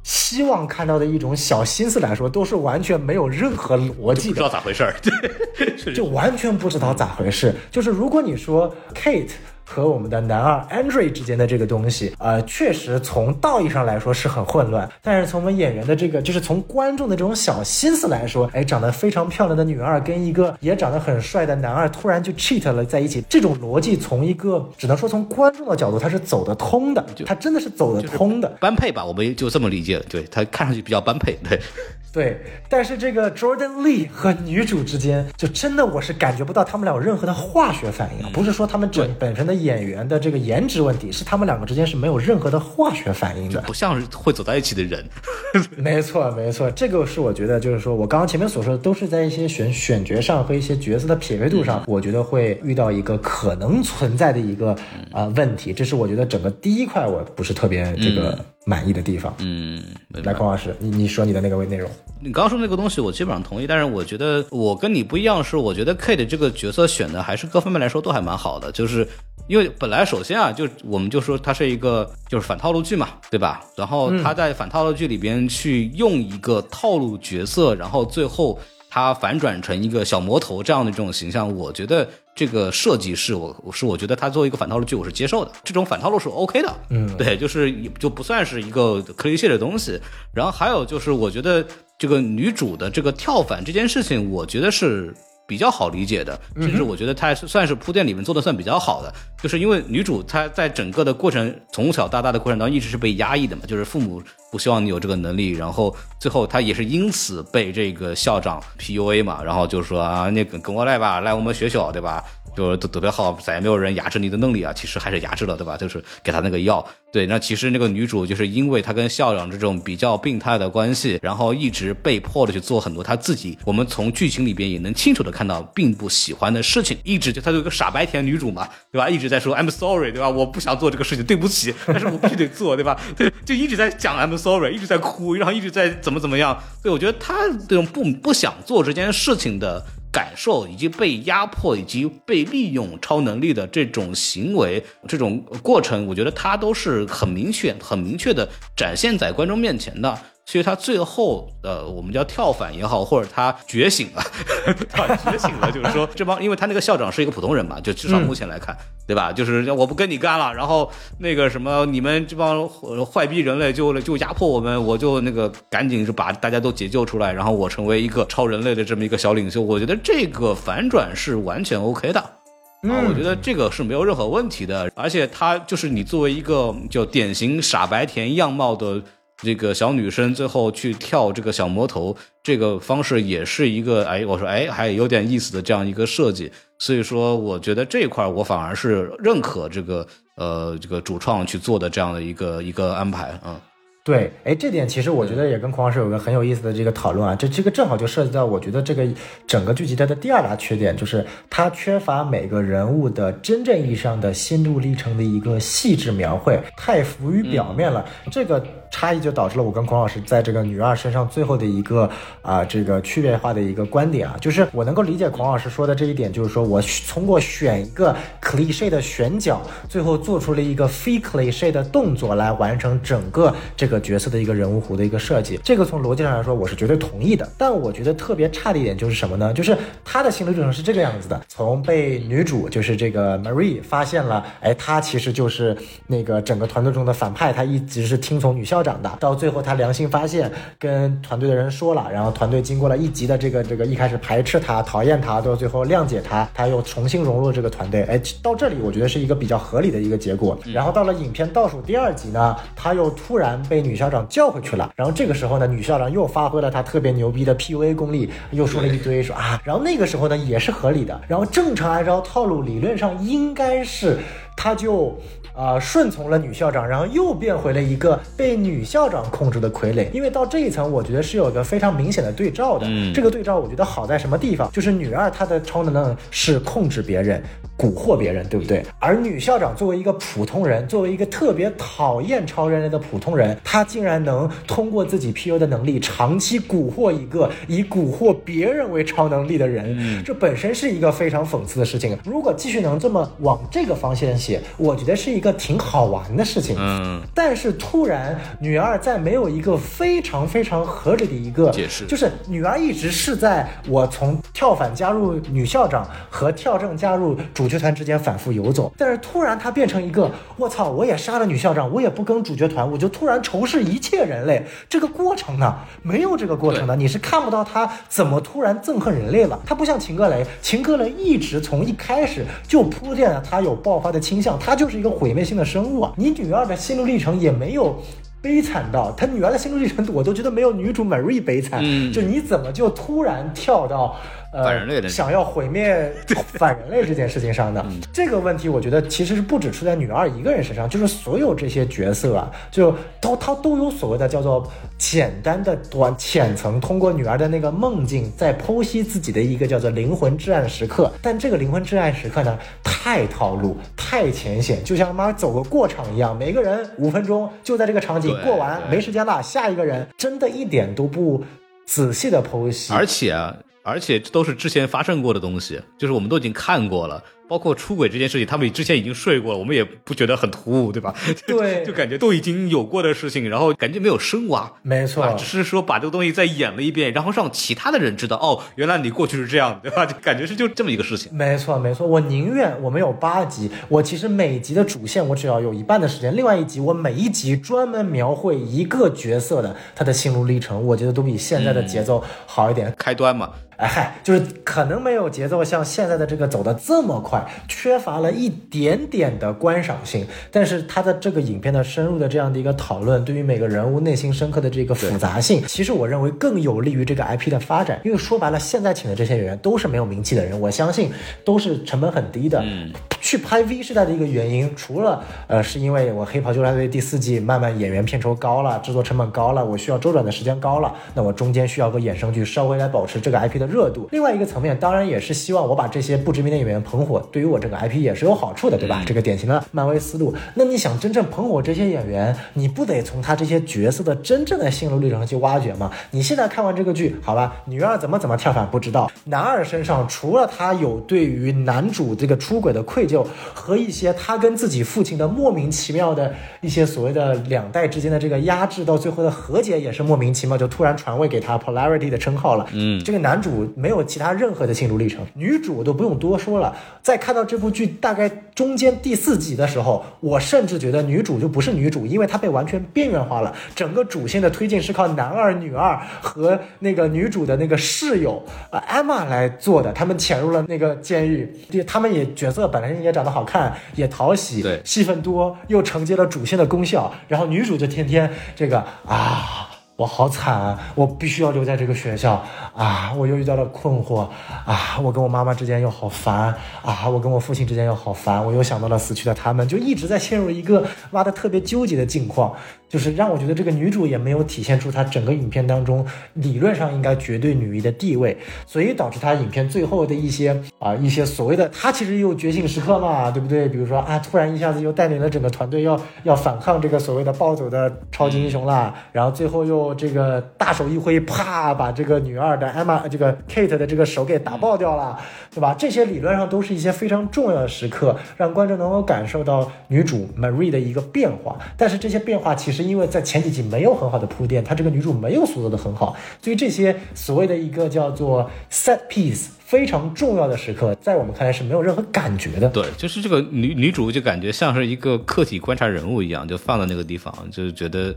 希望看到的一种小心思来说，都是完全没有任何逻辑的，不知道咋回事儿，[LAUGHS] 就完全不知道咋回事。就是如果你说 Kate。和我们的男二 Andre 之间的这个东西，呃，确实从道义上来说是很混乱。但是从我们演员的这个，就是从观众的这种小心思来说，哎，长得非常漂亮的女二跟一个也长得很帅的男二突然就 cheat 了在一起，这种逻辑从一个只能说从观众的角度，它是走得通的，它真的是走得通的，般配吧，我们就这么理解。对他看上去比较般配，对。[LAUGHS] 对，但是这个 Jordan Lee 和女主之间，就真的我是感觉不到他们俩有任何的化学反应，不是说他们整本身的演员的这个颜值问题，是他们两个之间是没有任何的化学反应的，不像是会走在一起的人。[LAUGHS] 没错，没错，这个是我觉得就是说我刚刚前面所说的，都是在一些选选角上和一些角色的匹配度上，我觉得会遇到一个可能存在的一个啊问题，这是我觉得整个第一块我不是特别这个。满意的地方，嗯，来，孔老师，你你说你的那个内容，你刚刚说那个东西，我基本上同意。但是我觉得我跟你不一样，是我觉得 Kate 这个角色选的还是各方面来说都还蛮好的。就是因为本来首先啊，就我们就说它是一个就是反套路剧嘛，对吧？然后他在反套路剧里边去用一个套路角色，然后最后他反转成一个小魔头这样的这种形象，我觉得。这个设计是我是我觉得他作为一个反套路剧我是接受的，这种反套路是 OK 的，嗯，对，就是就不算是一个可以 c 的东西。然后还有就是我觉得这个女主的这个跳反这件事情，我觉得是。比较好理解的，甚至我觉得它算是铺垫里面做的算比较好的，就是因为女主她在整个的过程从小到大的过程当中一直是被压抑的嘛，就是父母不希望你有这个能力，然后最后她也是因此被这个校长 PUA 嘛，然后就说啊，那跟跟我来吧，来我们学校，对吧？就特特别好，再也没有人压制你的能力啊！其实还是压制了，对吧？就是给他那个药。对，那其实那个女主就是因为她跟校长这种比较病态的关系，然后一直被迫的去做很多她自己，我们从剧情里边也能清楚的看到并不喜欢的事情。一直就她就一个傻白甜女主嘛，对吧？一直在说 I'm sorry，对吧？我不想做这个事情，对不起，但是我必须得做，对吧？对，就一直在讲 I'm sorry，一直在哭，然后一直在怎么怎么样。对，我觉得她这种不不想做这件事情的。感受以及被压迫以及被利用超能力的这种行为，这种过程，我觉得它都是很明确、很明确的展现在观众面前的。所以他最后，呃，我们叫跳反也好，或者他觉醒了，[LAUGHS] 他觉醒了，就是说这帮，因为他那个校长是一个普通人嘛，就至少目前来看，对吧？就是我不跟你干了，然后那个什么，你们这帮坏逼人类就就压迫我们，我就那个赶紧是把大家都解救出来，然后我成为一个超人类的这么一个小领袖。我觉得这个反转是完全 OK 的，啊，我觉得这个是没有任何问题的，而且他就是你作为一个就典型傻白甜样貌的。这个小女生最后去跳这个小魔头，这个方式也是一个哎，我说哎，还有点意思的这样一个设计。所以说，我觉得这一块我反而是认可这个呃这个主创去做的这样的一个一个安排啊。对，哎，这点其实我觉得也跟孔老师有个很有意思的这个讨论啊，这这个正好就涉及到我觉得这个整个剧集它的第二大缺点，就是它缺乏每个人物的真正意义上的心路历程的一个细致描绘，太浮于表面了。这个差异就导致了我跟孔老师在这个女二身上最后的一个啊、这个区别化的一个观点啊，就是我能够理解孔老师说的这一点，就是说我通过选一个 cliche 的选角，最后做出了一个非 cliche 的动作来完成整个这个角色的一个人物弧的一个设计。这个从逻辑上来说，我是绝对同意的。但我觉得特别差的一点就是什么呢？就是他的心理历程是这个样子的：从被女主就是这个 Marie 发现了，哎，他其实就是那个整个团队中的反派，他一直是听从女校长的。到最后他良心发现，跟团队的人说了，然后团队经过了一集的这个这个一开始排斥他、讨厌他，到最后谅解他，他又重新融入这个团队。哎，到这里我觉得是一个比较合理的一个结果。然后到了影片倒数第二集呢，他又突然被女校长叫回去了。然后这个时候呢，女校长又发挥了她特别牛逼的 PUA 功力，又说了一堆说啊，然后那个时候呢也是合理的。然后正常按照套路，理论上应该是他就。啊、顺从了女校长，然后又变回了一个被女校长控制的傀儡。因为到这一层，我觉得是有一个非常明显的对照的。嗯这个对照我觉得好在什么地方？就是女二她的超能力是控制别人、蛊惑别人，对不对？而女校长作为一个普通人，作为一个特别讨厌超人类的普通人，她竟然能通过自己 PU 的能力，长期蛊惑一个以蛊惑别人为超能力的人。这本身是一个非常讽刺的事情。如果继续能这么往这个方向写，我觉得是一个挺好玩的事情。嗯，但是突然，女二在没有一个非常非常合理的一个解释就是女二一直是在我从跳反加入女校长和跳正加入主角团之间反复游走，但是突然她变成一个我操，我也杀了女校长，我也不跟主角团，我就突然仇视一切人类。这个过程呢，没有这个过程的，你是看不到她怎么突然憎恨人类了。她不像秦格雷，秦格雷一直从一开始就铺垫了她有爆发的倾向，她就是一个毁灭性的生物啊。你女二的心路历程也没有。悲惨到她女儿的心路历程，我都觉得没有女主 Marie 悲惨。嗯就你怎么就突然跳到呃反人类的想要毁灭反 [LAUGHS] 人类这件事情上的？[LAUGHS] 这个问题，我觉得其实是不止出在女二一个人身上，就是所有这些角色啊，就都他都有所谓的叫做简单的短浅层，通过女儿的那个梦境，在剖析自己的一个叫做灵魂至暗时刻。但这个灵魂至暗时刻呢，太套路，太浅显，就像他妈走个过场一样，每个人五分钟就在这个场景过完，没时间了，下一个人，真的一点都不仔细的剖析，而且啊，而且这都是之前发生过的东西，就是我们都已经看过了。包括出轨这件事情，他们之前已经睡过了，我们也不觉得很突兀，对吧？[LAUGHS] 对就感觉都已经有过的事情，然后感觉没有深挖，没错啊，只是说把这个东西再演了一遍，然后让其他的人知道，哦，原来你过去是这样，对吧？就感觉是就这么一个事情。没错，没错，我宁愿我们有八集，我其实每集的主线我只要有一半的时间，另外一集我每一集专门描绘一个角色的他的心路历程，我觉得都比现在的节奏好一点。开端嘛，哎嗨，就是可能没有节奏像现在的这个走的这么快，缺乏了一点点的观赏性。但是它的这个影片的深入的这样的一个讨论，对于每个人物内心深刻的这个复杂性，其实我认为更有利于这个 IP 的发展。因为说白了，现在请的这些演员都是没有名气的人，我相信都是成本很低的。嗯，去拍 V 时代的一个原因，除了呃是因为我黑袍纠察队第四季慢慢演员片酬高了，制作成本高了，我需要周转的时间高了，那我中间需要个衍生剧稍微来保持这个 IP 的热度。另外一个层面，当然也是希望我把这些不知名的演员捧火，对于我这个 IP 也是有好处的，对吧？这个典型的漫威思路。那你想真正捧火这些演员，你不得从他这些角色的真正的心路历程去挖掘吗？你现在看完这个剧，好吧，女二怎么怎么跳反不知道，男二身上除了他有对于男主这个出轨的愧疚和一些他跟自己父亲的莫名其妙的一些所谓的两代之间的这个压制，到最后的和解也是莫名其妙，就突然传位给他 polarity 的称号了。嗯这个男主没有其他任何的心路历程，女主我都不用多说了。在看到这部剧大概中间第四集的时候，我甚至觉得女主就不是女主，因为她被完全边缘化了。整个主线的推进是靠男二、女二和那个女主的那个室友呃艾玛来做的。他们潜入了那个监狱，对他们也角色本来也长得好看，也讨喜，对戏份多，又承接了主线的功效。然后女主就天天这个啊。我好惨啊，我必须要留在这个学校。啊，我又遇到了困惑。啊，我跟我妈妈之间又好烦。啊，我跟我父亲之间又好烦，我又想到了死去的他们，就一直在陷入一个挖的特别纠结的境况，就是让我觉得这个女主也没有体现出她整个影片当中理论上应该绝对女一的地位，所以导致她影片最后的一些啊一些所谓的她其实也有觉醒时刻嘛，对不对？比如说啊，突然一下子又带领了整个团队要要反抗这个所谓的暴走的超级英雄啦，然后最后又这个大手一挥，啪把这个女二的 Emma 这个 Kate 的这个手给打爆掉了，对吧？这些理论上都是一些非常重要的时刻，让观众能够感受到女主 Marie 的一个变化。但是这些变化其实因为在前几集没有很好的铺垫，她这个女主没有塑造的很好，所以这些所谓的一个叫做 set piece 非常重要的时刻，在我们看来是没有任何感觉的。对，就是这个女女主就感觉像是一个客体观察人物一样，就放在那个地方，就是觉得，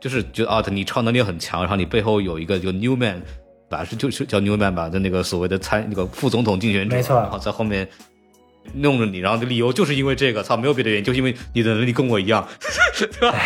就是觉得啊，你超能力很强，然后你背后有一个就 Newman，吧，是就是叫 Newman 吧的那个所谓的参那个副总统竞选者，没错然后在后面弄着你，然后的理由就是因为这个，操，没有别的原因，就是因为你的能力跟我一样，对吧？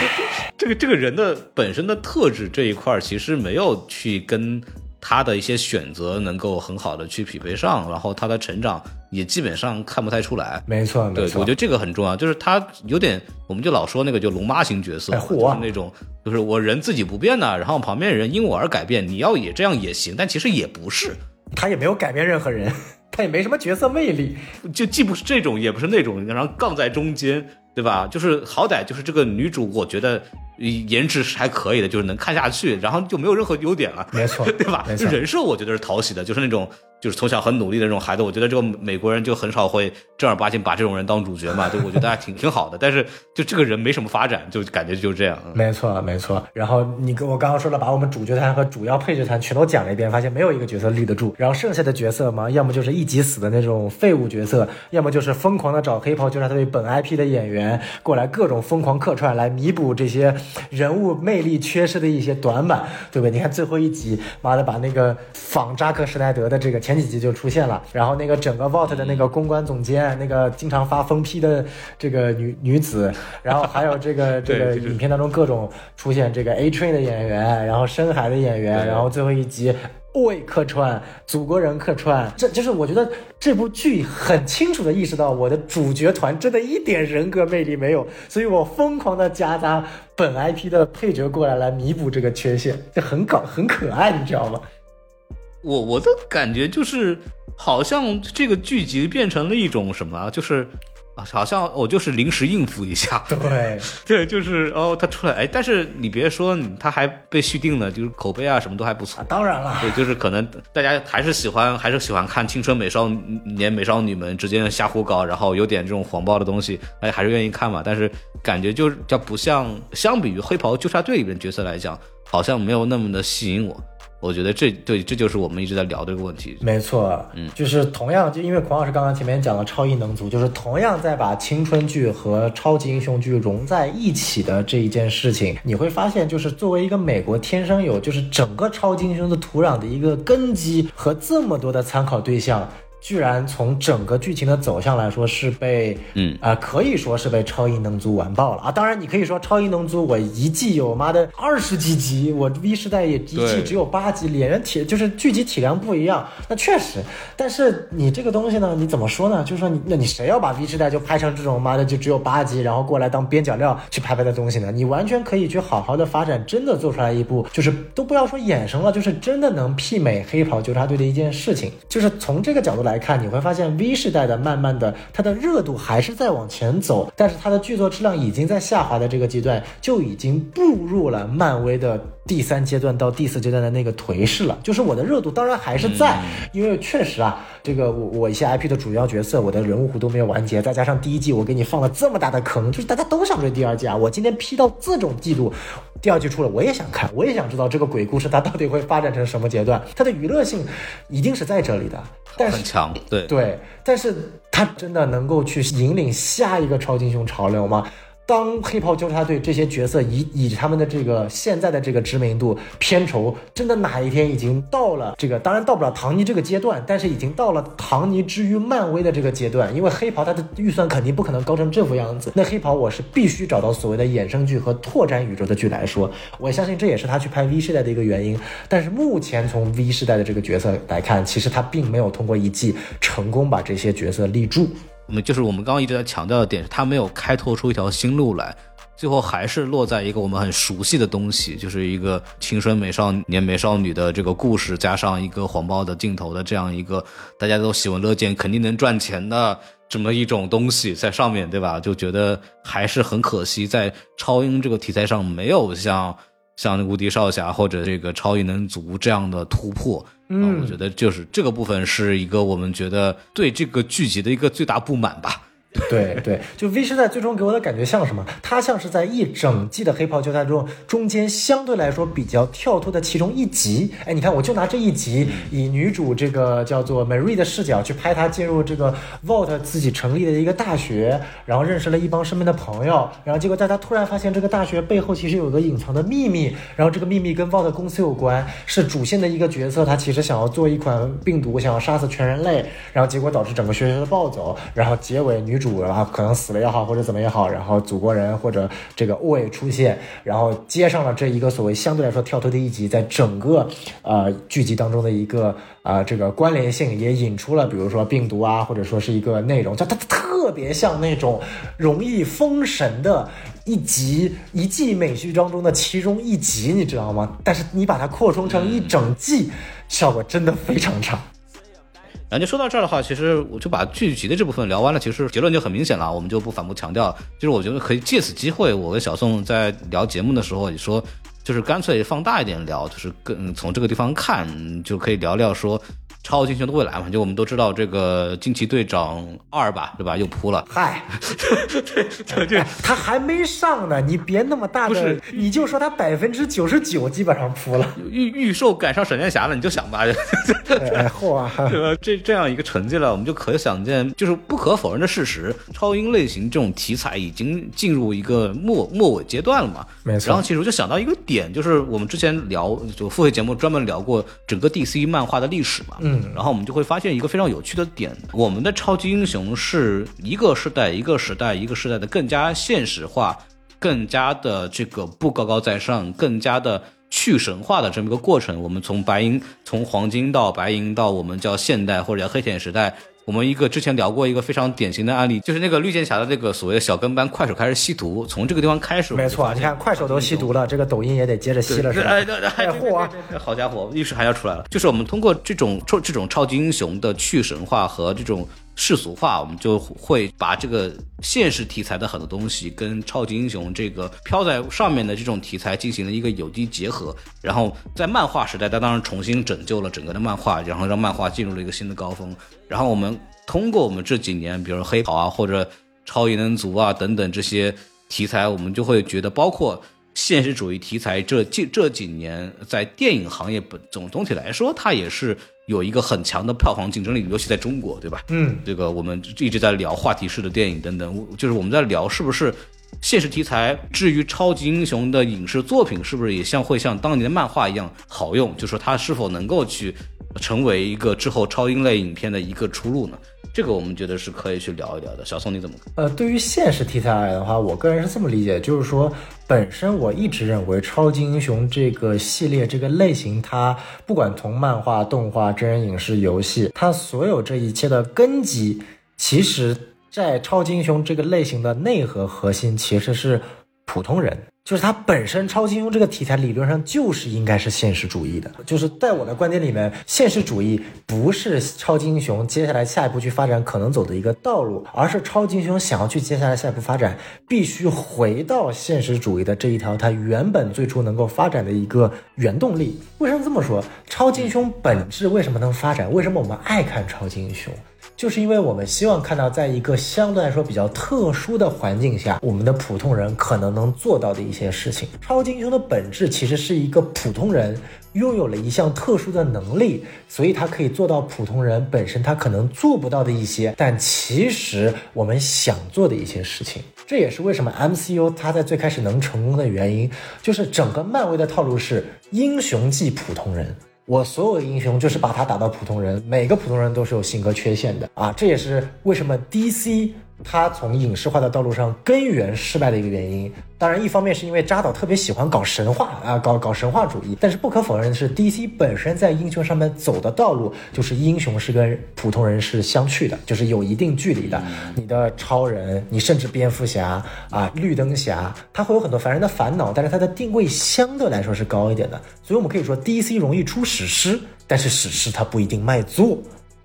这个这个人的本身的特质这一块儿，其实没有去跟他的一些选择能够很好的去匹配上，然后他的成长也基本上看不太出来。没错，对没，错，我觉得这个很重要，就是他有点，我们就老说那个就龙妈型角色就是那种，就是我人自己不变呢，然后旁边人因我而改变，你要也这样也行，但其实也不是，他也没有改变任何人，他也没什么角色魅力。就既不是这种，也不是那种，然后杠在中间，对吧？就是好歹就是这个女主，我觉得颜值是还可以的，就是能看下去，然后就没有任何优点了，[LAUGHS] 没错对吧？就人设我觉得是讨喜的，就是那种就是从小很努力的那种孩子，我觉得这个美国人就很少会正儿八经把这种人当主角嘛，就，我觉得还挺挺好的。但是就这个人没什么发展，就感觉就这样。没错，没错。然后你跟我刚刚说了，把我们主角团和主要配角团全都讲了一遍，发现没有一个角色立得住。然后剩下的角色嘛，要么就是一集死的那种废物角色，要么就是疯狂的找黑袍纠察队本 IP 的演员过来各种疯狂客串，来弥补这些人物魅力缺失的一些短板，对不对？你看最后一集，妈的把那个仿扎克施耐德的这个前几集就出现了，然后那个整个 Vault 的那个公关总监，那个经常发疯批的这个女女子，然后还有这个 [LAUGHS] 这个影片当中各种出现这个 A Train 的演员，然后深海的演员，然后最后一集。为客串，祖国人客串，这就是我觉得这部剧很清楚的意识到我的主角团真的一点人格魅力没有，所以我疯狂的夹杂本 IP 的配角过来来弥补这个缺陷，这很搞很可爱，你知道吗？我我的感觉就是，好像这个剧集变成了一种什么啊，就是啊，好像我就是临时应付一下。对，[LAUGHS] 对，就是哦，他出来，哎，但是你别说，他还被续订了，就是口碑啊什么都还不错啊，。当然了，对，就是可能大家还是喜欢，还是喜欢看青春美少年、美少女们之间的瞎胡搞，然后有点这种黄暴的东西，大家还是愿意看嘛。但是感觉就是叫不像，相比于黑袍纠察队里面角色来讲，好像没有那么的吸引我。我觉得这对，这就是我们一直在聊的一个问题。没错，嗯，就是同样，就因为孔老师刚刚前面讲了超异能族，就是同样在把青春剧和超级英雄剧融在一起的这一件事情，你会发现，就是作为一个美国天生有就是整个超级英雄的土壤的一个根基和这么多的参考对象。居然从整个剧情的走向来说是被，嗯啊、可以说是被超异能族完爆了啊！当然，你可以说超异能族我一季有妈的二十几集，我 V 时代也一季只有八集，演员体就是剧集体量不一样，那确实。但是你这个东西呢，你怎么说呢？就是说你，那你谁要把 V 时代就拍成这种妈的就只有八集，然后过来当边角料去拍拍的东西呢？你完全可以去好好的发展，真的做出来一部，就是都不要说衍生了，就是真的能媲美黑袍纠察队的一件事情。就是从这个角度来看，你会发现 V 时代的慢慢的它的热度还是在往前走，但是它的剧作质量已经在下滑的这个阶段，就已经步入了漫威的第三阶段到第四阶段的那个颓势了。就是我的热度当然还是在，因为确实啊，这个我我一些 IP 的主要角色，我的人物弧都没有完结，再加上第一季我给你放了这么大的坑，就是大家都想追第二季啊。我今天批到这种地步，第二季出了，我也想看，我也想知道这个鬼故事它到底会发展成什么阶段，它的娱乐性一定是在这里的，但是很对对，但是他真的能够去引领下一个超级英雄潮流吗？当黑袍纠察队这些角色以以他们的这个现在的这个知名度片酬，真的哪一天已经到了这个，当然到不了唐尼这个阶段，但是已经到了唐尼之于漫威的这个阶段，因为黑袍他的预算肯定不可能高成这副样子。那黑袍我是必须找到所谓的衍生剧和拓展宇宙的剧来说，我相信这也是他去拍 V 世代的一个原因。但是目前从 V 世代的这个角色来看，其实他并没有通过一季成功把这些角色立住。我们就是我们刚刚一直在强调的点是，他没有开拓出一条新路来，最后还是落在一个我们很熟悉的东西，就是一个青春美少年、美少女的这个故事，加上一个黄包的镜头的这样一个大家都喜闻乐见、肯定能赚钱的这么一种东西在上面对吧？就觉得还是很可惜，在超英这个题材上没有像像无敌少侠或者这个超异能族这样的突破。嗯，我觉得就是这个部分是一个我们觉得对这个剧集的一个最大不满吧。[LAUGHS] 对对，就 V 时代最终给我的感觉像什么？它像是在一整季的黑袍纠察中中间相对来说比较跳脱的其中一集。哎，你看，我就拿这一集，以女主这个叫做 Marie 的视角去拍她进入这个 Vault 自己成立的一个大学，然后认识了一帮身边的朋友，然后结果在她突然发现这个大学背后其实有个隐藏的秘密，然后这个秘密跟 Vault 公司有关，是主线的一个角色，他其实想要做一款病毒，想要杀死全人类，然后结果导致整个学校的暴走，然后结尾女主。然后可能死了也好，或者怎么也好，然后祖国人或者这个 OA 出现，然后接上了这一个所谓相对来说跳脱的一集，在整个呃剧集当中的一个啊这个关联性，也引出了比如说病毒啊，或者说是一个内容，就它特别像那种容易封神的一集一季美剧当中的其中一集，你知道吗？但是你把它扩充成一整季，效果真的非常差。[LAUGHS] 然后就说到这儿的话，其实我就把剧集的这部分聊完了，其实结论就很明显了，我们就不反复强调。就是我觉得可以借此机会，我跟小宋在聊节目的时候，你说就是干脆放大一点聊，就是更从这个地方看，就可以聊聊说。超级英雄的未来嘛，就我们都知道这个惊奇队长二吧，对吧？又扑了。嗨，对对，他还没上呢，你别那么大的，你就说他百分之九十九基本上扑了。预预售赶上闪电侠了，你就想吧。哎，后啊，[LAUGHS] 对吧？这这样一个成绩了，我们就可想见，就是不可否认的事实，超英类型这种题材已经进入一个末末尾阶段了嘛。没错。然后其实我就想到一个点，就是我们之前聊就付费节目专门聊过整个 DC 漫画的历史嘛。嗯。然后我们就会发现一个非常有趣的点：我们的超级英雄是一个时代一个时代一个时代的更加现实化、更加的这个不高高在上、更加的去神化的这么一个过程。我们从白银、从黄金到白银到我们叫现代或者叫黑铁时代。我们一个之前聊过一个非常典型的案例，就是那个绿箭侠的那个所谓的小跟班，快手开始吸毒，从这个地方开始。没错，你看快手都吸毒了，这个抖音也得接着吸了，是吧？哎，嚯，好家伙，意识还要出来了。就是我们通过这种超这种超级英雄的去神话和这种。世俗化，我们就会把这个现实题材的很多东西跟超级英雄这个飘在上面的这种题材进行了一个有机结合，然后在漫画时代，它当然重新拯救了整个的漫画，然后让漫画进入了一个新的高峰。然后我们通过我们这几年，比如黑袍啊，或者超异能族啊等等这些题材，我们就会觉得，包括现实主义题材这这这几年在电影行业本总总体来说，它也是。有一个很强的票房竞争力，尤其在中国，对吧？嗯，这个我们一直在聊话题式的电影等等，就是我们在聊是不是现实题材，至于超级英雄的影视作品，是不是也像会像当年的漫画一样好用？就说它是否能够去成为一个之后超英类影片的一个出路呢？这个我们觉得是可以去聊一聊的。小宋你怎么看？呃，对于现实题材而言的话，我个人是这么理解，就是说。本身我一直认为超级英雄这个系列这个类型，它不管从漫画、动画、真人影视、游戏，它所有这一切的根基，其实在超级英雄这个类型的内核核心其实是普通人。就是它本身，超级英雄这个题材理论上就是应该是现实主义的。就是在我的观点里面，现实主义不是超级英雄接下来下一步去发展可能走的一个道路，而是超级英雄想要去接下来下一步发展，必须回到现实主义的这一条它原本最初能够发展的一个原动力。为什么这么说？超级英雄本质为什么能发展？为什么我们爱看超级英雄？就是因为我们希望看到，在一个相对来说比较特殊的环境下，我们的普通人可能能做到的一些事情。超级英雄的本质其实是一个普通人拥有了一项特殊的能力，所以他可以做到普通人本身他可能做不到的一些，但其实我们想做的一些事情。这也是为什么 MCU 它在最开始能成功的原因，就是整个漫威的套路是英雄即普通人。我所有的英雄就是把他打到普通人，每个普通人都是有性格缺陷的啊，这也是为什么 DC。他从影视化的道路上根源失败的一个原因，当然一方面是因为扎导特别喜欢搞神话啊，搞搞神话主义，但是不可否认的是，DC 本身在英雄上面走的道路就是英雄是跟普通人是相去的，就是有一定距离的。你的超人，你甚至蝙蝠侠啊、绿灯侠，他会有很多凡人的烦恼，但是他的定位相对来说是高一点的。所以我们可以说，DC 容易出史诗，但是史诗它不一定卖座。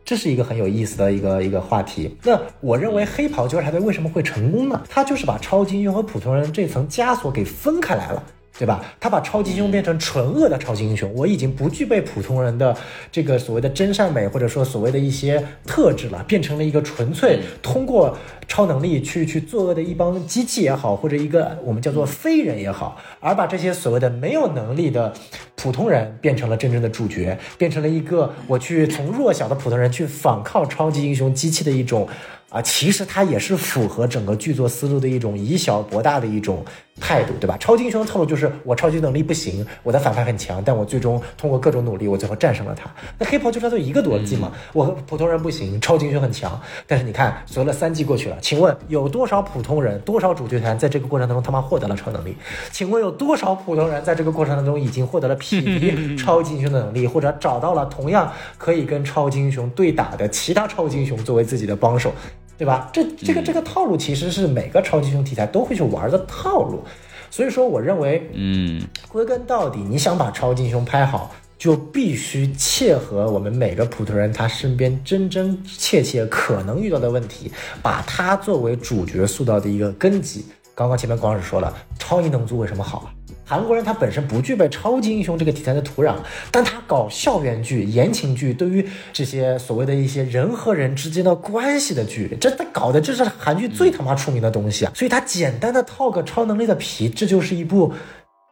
这是一个很有意思的一个一个话题。那我认为黑袍纠察队为什么会成功呢？他就是把超级英雄和普通人这层枷锁给分开来了。对吧？他把超级英雄变成纯恶的超级英雄，我已经不具备普通人的这个所谓的真善美，或者说所谓的一些特质了，变成了一个纯粹通过超能力去去作恶的一帮机器也好，或者一个我们叫做非人也好，而把这些所谓的没有能力的普通人变成了真正的主角，变成了一个我去从弱小的普通人去反抗超级英雄机器的一种。啊，其实它也是符合整个剧作思路的一种以小博大的一种态度，对吧？超级英雄的套路就是我超级能力不行，我的反派很强，但我最终通过各种努力，我最后战胜了他。那黑袍纠察队一个逻辑嘛，我和普通人不行，超级英雄很强，但是你看，所有的三季过去了，请问有多少普通人，多少主角团在这个过程当中他妈获得了超能力？请问有多少普通人在这个过程当中已经获得了匹敌超级英雄的能力，或者找到了同样可以跟超级英雄对打的其他超级英雄作为自己的帮手？对吧？这这个这个套路其实是每个超级英雄题材都会去玩的套路，所以说我认为，嗯，归根到底，你想把超级英雄拍好，就必须切合我们每个普通人他身边真真切切可能遇到的问题，把它作为主角塑造的一个根基。刚刚前面光老师说了，超异能族为什么好啊？韩国人他本身不具备超级英雄这个题材的土壤，但他搞校园剧、言情剧，对于这些所谓的一些人和人之间的关系的剧，这他搞的这是韩剧最他妈出名的东西啊！所以他简单的套个超能力的皮，这就是一部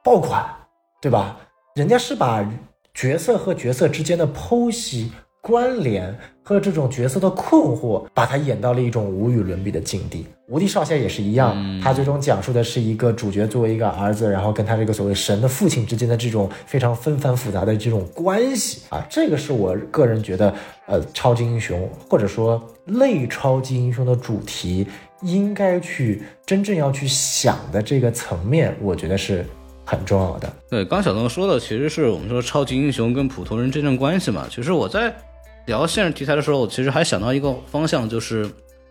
爆款，对吧？人家是把角色和角色之间的剖析。关联和这种角色的困惑，把他演到了一种无与伦比的境地。无敌少侠也是一样，他最终讲述的是一个主角作为一个儿子，然后跟他这个所谓神的父亲之间的这种非常纷繁复杂的这种关系啊，这个是我个人觉得，呃，超级英雄或者说类超级英雄的主题应该去真正要去想的这个层面，我觉得是。很重要的。对，刚小东说的其实是我们说超级英雄跟普通人之间关系嘛。其实我在聊现实题材的时候，我其实还想到一个方向，就是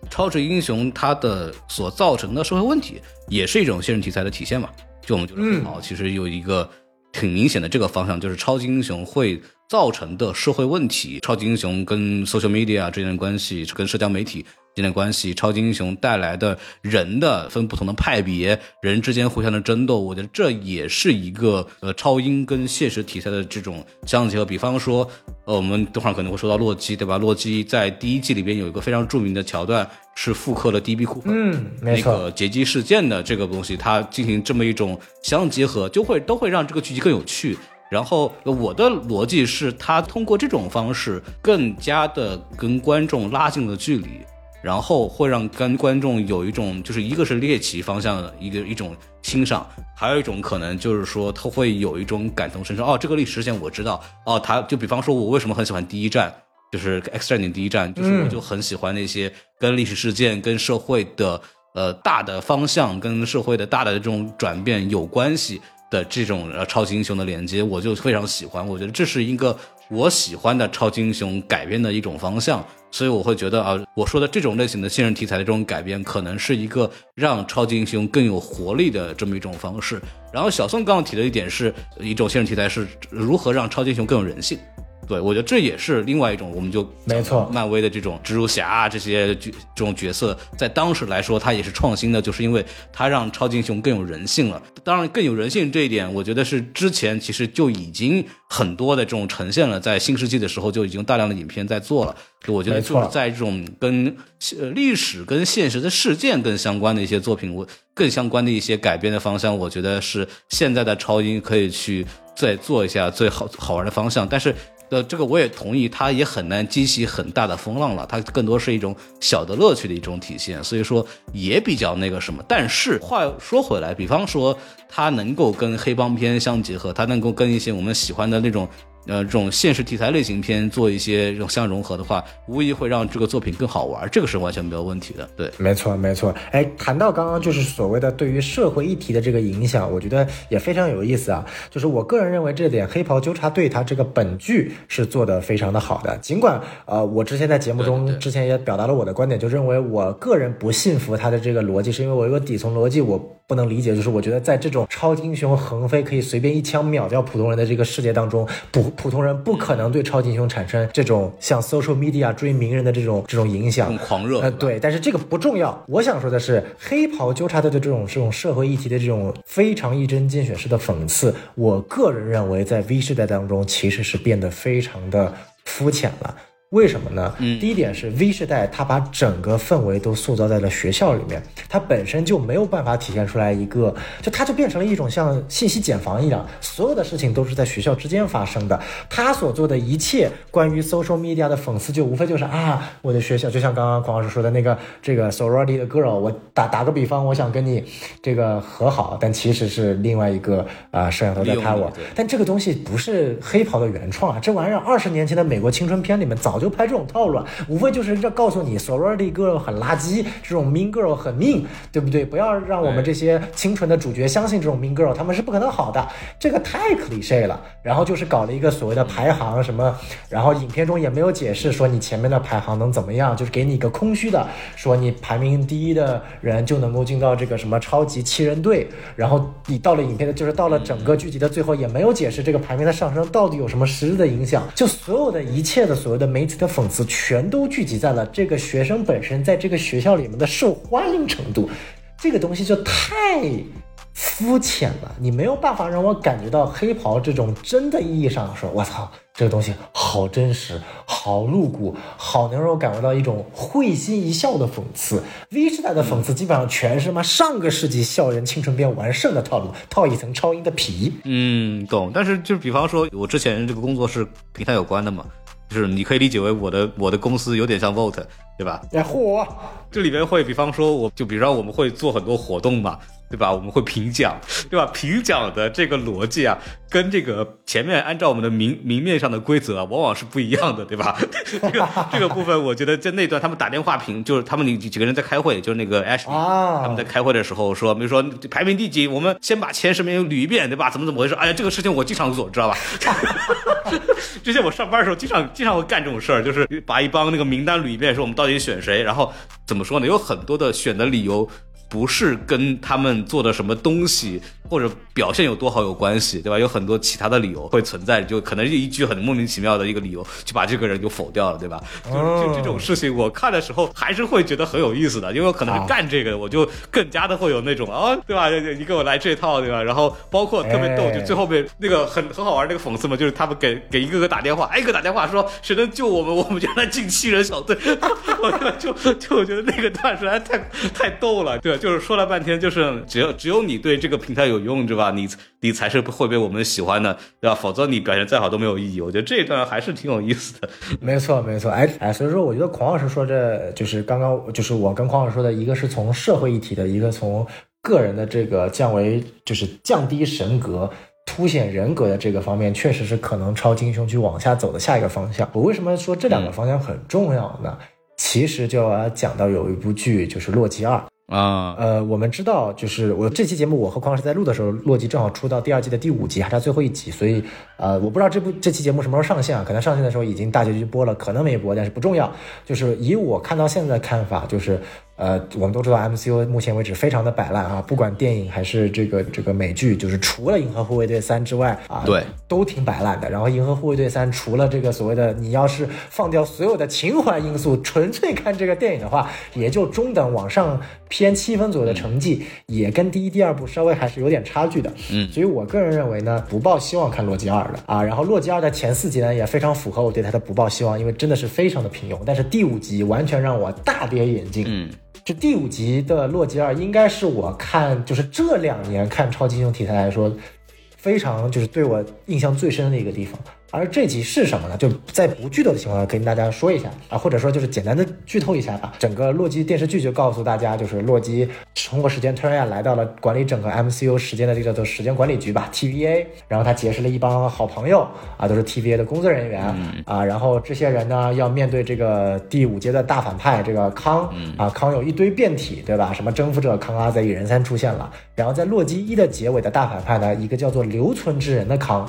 超级英雄它的所造成的社会问题，也是一种现实题材的体现嘛。就我们觉得很好，其实有一个挺明显的这个方向，就是超级英雄会造成的社会问题，超级英雄跟 social media 之间的关系，跟社交媒体。之间的关系，超级英雄带来的人的分不同的派别，人之间互相的争斗，我觉得这也是一个呃超英跟现实题材的这种相结合。比方说，呃，我们等会儿可能会说到洛基，对吧？洛基在第一季里边有一个非常著名的桥段，是复刻了 DB 库嗯，那个劫机事件的这个东西，它进行这么一种相结合，就会都会让这个剧集更有趣。然后我的逻辑是，他通过这种方式更加的跟观众拉近了距离。然后会让跟观众有一种，就是一个是猎奇方向的一个一种欣赏，还有一种可能就是说他会有一种感同身受。哦，这个历史事件我知道。哦，他就比方说，我为什么很喜欢第一站，就是《X 战警》第一站，就是我就很喜欢那些跟历史事件、跟社会的呃大的方向、跟社会的大的这种转变有关系的这种呃超级英雄的连接，我就非常喜欢。我觉得这是一个我喜欢的超级英雄改编的一种方向。所以我会觉得啊，我说的这种类型的现实题材的这种改编，可能是一个让超级英雄更有活力的这么一种方式。然后小宋刚刚提的一点是一种现实题材是如何让超级英雄更有人性。对，我觉得这也是另外一种，我们就没错，漫威的这种蜘蛛侠啊这些角这种角色，在当时来说，它也是创新的，就是因为它让超级英雄更有人性了。当然，更有人性这一点，我觉得是之前其实就已经很多的这种呈现了，在新世纪的时候就已经大量的影片在做了。我觉得就是在这种跟历史跟现实的事件更相关的一些作品，我更相关的一些改编的方向，我觉得是现在的超英可以去再做一下最好好玩的方向，但是。的这个我也同意，它也很难激起很大的风浪了，它更多是一种小的乐趣的一种体现，所以说也比较那个什么。但是话说回来，比方说它能够跟黑帮片相结合，它能够跟一些我们喜欢的那种。呃，这种现实题材类型片做一些这种相融合的话，无疑会让这个作品更好玩，这个是完全没有问题的。对，没错，没错。哎，谈到刚刚就是所谓的对于社会议题的这个影响，我觉得也非常有意思啊。就是我个人认为这点，《黑袍纠察队》它这个本剧是做的非常的好的。尽管呃，我之前在节目中之前也表达了我的观点，就认为我个人不信服他的这个逻辑，是因为我有个底层逻辑我不能理解，就是我觉得在这种超级英雄横飞可以随便一枪秒掉普通人的这个世界当中，不。普通人不可能对超级英雄产生这种像 social media 追名人的这种这种影响，狂热。呃，对，但是这个不重要。我想说的是，黑袍纠察队的这种这种社会议题的这种非常一针见血式的讽刺，我个人认为在 V 时代当中其实是变得非常的肤浅了。为什么呢？嗯，第一点是 V 时代，它把整个氛围都塑造在了学校里面，它本身就没有办法体现出来一个，就它就变成了一种像信息茧房一样，所有的事情都是在学校之间发生的。他所做的一切关于 social media 的讽刺，就无非就是啊，我的学校就像刚刚黄老师说的那个这个 sorority 的 girl，我打打个比方，我想跟你这个和好，但其实是另外一个啊摄像头在拍我。但这个东西不是黑袍的原创啊，这玩意儿二十年前的美国青春片里面早。我就拍这种套路，无非就是要告诉你，sorority girl 很垃圾，这种 mean girl 很命，对不对？不要让我们这些清纯的主角相信这种 mean girl，他们是不可能好的，这个太 cliche 了。然后就是搞了一个所谓的排行什么，然后影片中也没有解释说你前面的排行能怎么样，就是给你一个空虚的，说你排名第一的人就能够进到这个什么超级七人队。然后你到了影片的，就是到了整个剧集的最后，也没有解释这个排名的上升到底有什么实质的影响。就所有的一切的所谓的媒的讽刺全都聚集在了这个学生本身在这个学校里面的受欢迎程度，这个东西就太肤浅了。你没有办法让我感觉到黑袍这种真的意义上说，我操，这个东西好真实，好露骨，好能让我感觉到一种会心一笑的讽刺。V 时代的讽刺基本上全是嘛上个世纪校园青春片完胜的套路，套一层超英的皮。嗯，懂。但是就是比方说，我之前这个工作是平台有关的嘛。就是你可以理解为我的我的公司有点像 Vote，对吧？哎，嚯，这里边会比方说，我就比方我们会做很多活动嘛。对吧？我们会评奖，对吧？评奖的这个逻辑啊，跟这个前面按照我们的明明面上的规则啊，往往是不一样的，对吧？[LAUGHS] 这个这个部分，我觉得在那段他们打电话评，就是他们几几个人在开会，就是那个 Ash，他们在开会的时候说，比如说排名第几，我们先把前十名捋一遍，对吧？怎么怎么回事？哎呀，这个事情我经常做，知道吧？[LAUGHS] 之前我上班的时候，经常经常会干这种事儿，就是把一帮那个名单捋一遍，说我们到底选谁，然后怎么说呢？有很多的选的理由。不是跟他们做的什么东西或者表现有多好有关系，对吧？有很多其他的理由会存在，就可能是一句很莫名其妙的一个理由，就把这个人就否掉了，对吧？就就这种事情，我看的时候还是会觉得很有意思的，因为我可能是干这个，我就更加的会有那种啊，对吧？你给我来这套，对吧？然后包括特别逗，就最后面那个很很好玩那个讽刺嘛，就是他们给给一个个打电话，挨个打电话说谁能救我们，我们就来进七人小队，[LAUGHS] 我就就我觉得那个段实在太太逗了，对。就是说了半天，就是只有只有你对这个平台有有用，对吧？你你才是会被我们喜欢的，对吧？否则你表现再好都没有意义。我觉得这一段还是挺有意思的。没错，没错。哎哎，所以说我觉得孔老师说这就是刚刚就是我跟孔老师说的一个是从社会议题的，一个从个人的这个降为就是降低神格、凸显人格的这个方面，确实是可能超级英雄去往下走的下一个方向。我为什么说这两个方向很重要呢？其实就要讲到有一部剧就是《洛基二》。啊，呃，我们知道，就是我这期节目，我和匡老师在录的时候，洛基正好出到第二季的第五集，还差最后一集，所以，呃，我不知道这部这期节目什么时候上线啊？可能上线的时候已经大结局播了，可能没播，但是不重要。就是以我看到现在的看法，就是。呃，我们都知道 MCU 目前为止非常的摆烂啊，不管电影还是这个这个美剧，就是除了《银河护卫队三》之外啊，对，都挺摆烂的。然后《银河护卫队三》除了这个所谓的你要是放掉所有的情怀因素，纯粹看这个电影的话，也就中等往上偏七分左右的成绩，也跟第一、第二部稍微还是有点差距的。嗯，所以我个人认为呢，不抱希望看《洛基二》的啊。然后《洛基二》的前四集呢，也非常符合我对它的不抱希望，因为真的是非常的平庸。但是第五集完全让我大跌眼镜。嗯。这第五集的洛基二应该是我看就是这两年看超级英雄题材来说，非常就是对我印象最深的一个地方。而这集是什么呢？就在不剧透的情况下，跟大家说一下啊，或者说就是简单的剧透一下吧。整个洛基电视剧就告诉大家，就是洛基通过时间突然来到了管理整个 MCU 时间的这个叫做时间管理局吧 TVA，然后他结识了一帮好朋友啊，都是 TVA 的工作人员啊，然后这些人呢要面对这个第五阶的大反派这个康啊，康有一堆变体，对吧？什么征服者康阿贼、蚁人三出现了，然后在洛基一的结尾的大反派呢，一个叫做留存之人的康。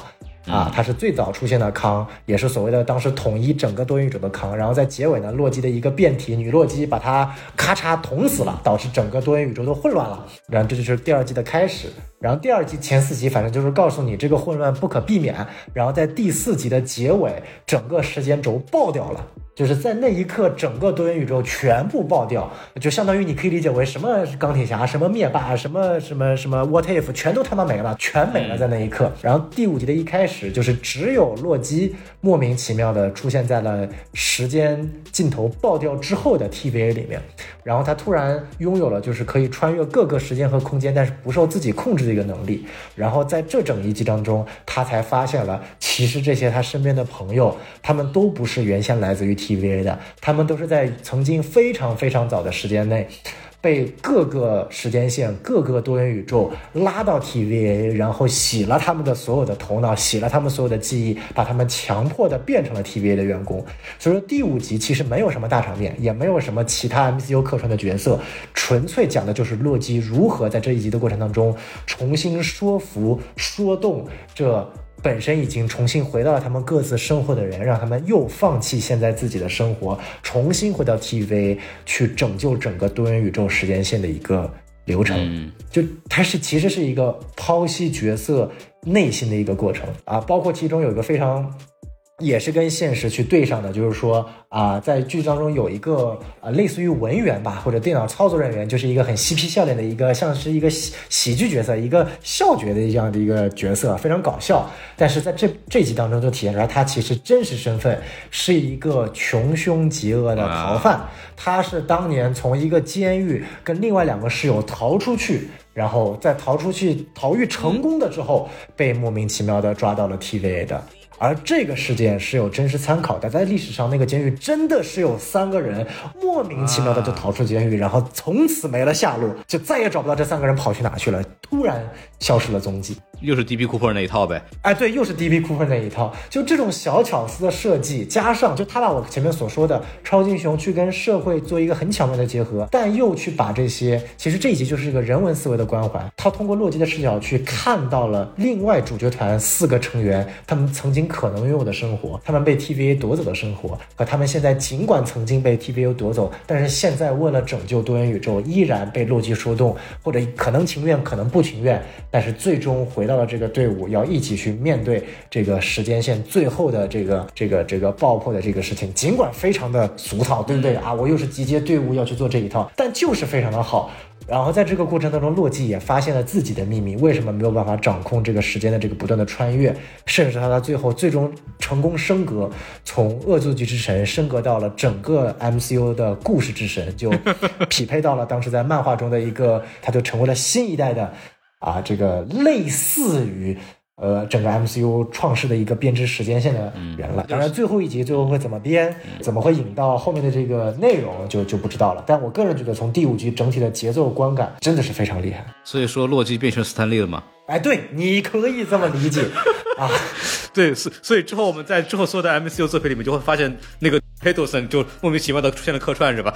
啊，他是最早出现的康，也是所谓的当时统一整个多元宇宙的康。然后在结尾呢，洛基的一个变体女洛基把他咔嚓捅死了，导致整个多元宇宙都混乱了。然后这就是第二季的开始。然后第二季前四集反正就是告诉你这个混乱不可避免。然后在第四集的结尾，整个时间轴爆掉了。就是在那一刻，整个多元宇宙全部爆掉，就相当于你可以理解为什么钢铁侠、什么灭霸、什么什么什么 What If，全都他妈没了，全没了在那一刻。然后第五集的一开始，就是只有洛基莫名其妙的出现在了时间尽头爆掉之后的 TVA 里面，然后他突然拥有了就是可以穿越各个时间和空间，但是不受自己控制的一个能力。然后在这整一集当中，他才发现了，其实这些他身边的朋友，他们都不是原先来自于。TVA 的，他们都是在曾经非常非常早的时间内，被各个时间线、各个多元宇宙拉到 TVA，然后洗了他们的所有的头脑，洗了他们所有的记忆，把他们强迫的变成了 TVA 的员工。所以说第五集其实没有什么大场面，也没有什么其他 MCU 客串的角色，纯粹讲的就是洛基如何在这一集的过程当中重新说服、说动这。本身已经重新回到了他们各自生活的人，让他们又放弃现在自己的生活，重新回到 TV 去拯救整个多元宇宙时间线的一个流程。就它是其实是一个剖析角色内心的一个过程啊，包括其中有一个非常。也是跟现实去对上的，就是说啊，在剧当中有一个呃，类似于文员吧，或者电脑操作人员，就是一个很嬉皮笑脸的一个，像是一个喜喜剧角色，一个笑角的这样的一个角色，非常搞笑。但是在这这集当中就体现出来，他其实真实身份是一个穷凶极恶的逃犯，他是当年从一个监狱跟另外两个室友逃出去，然后在逃出去逃狱成功的之后，被莫名其妙的抓到了 TVA 的。而这个事件是有真实参考的，在历史上那个监狱真的是有三个人莫名其妙的就逃出监狱，然后从此没了下落，就再也找不到这三个人跑去哪去了，突然消失了踪迹。又是 DB Cooper 那一套呗？哎，对，又是 DB Cooper 那一套。就这种小巧思的设计，加上就他把我前面所说的超级英雄去跟社会做一个很巧妙的结合，但又去把这些，其实这一集就是一个人文思维的关怀。他通过洛基的视角去看到了另外主角团四个成员他们曾经可能拥有的生活，他们被 TVA 夺走的生活，和他们现在尽管曾经被 TVA 夺走，但是现在为了拯救多元宇宙，依然被洛基说动，或者可能情愿，可能不情愿，但是最终回。到了这个队伍，要一起去面对这个时间线最后的这个这个这个爆破的这个事情，尽管非常的俗套，对不对啊？我又是集结队伍要去做这一套，但就是非常的好。然后在这个过程当中，洛基也发现了自己的秘密，为什么没有办法掌控这个时间的这个不断的穿越，甚至他到最后最终成功升格，从恶作剧之神升格到了整个 [LAUGHS] MCU 的故事之神，就匹配到了当时在漫画中的一个，他就成为了新一代的。啊，这个类似于呃整个 MCU 创世的一个编织时间线的人了。当然，最后一集最后会怎么编，怎么会引到后面的这个内容，就就不知道了。但我个人觉得，从第五集整体的节奏观感真的是非常厉害。所以说，洛基变成斯坦利了吗？哎，对，你可以这么理解 [LAUGHS] 啊。对，所所以之后我们在之后所有的 MCU 作品里面就会发现那个。佩多森就莫名其妙的出现了客串是吧？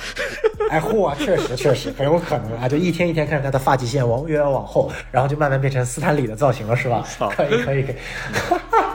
哎嚯，确实确实很有可能啊！就一天一天看着他的发际线往越往后，然后就慢慢变成斯坦李的造型了是吧？可以可以可以。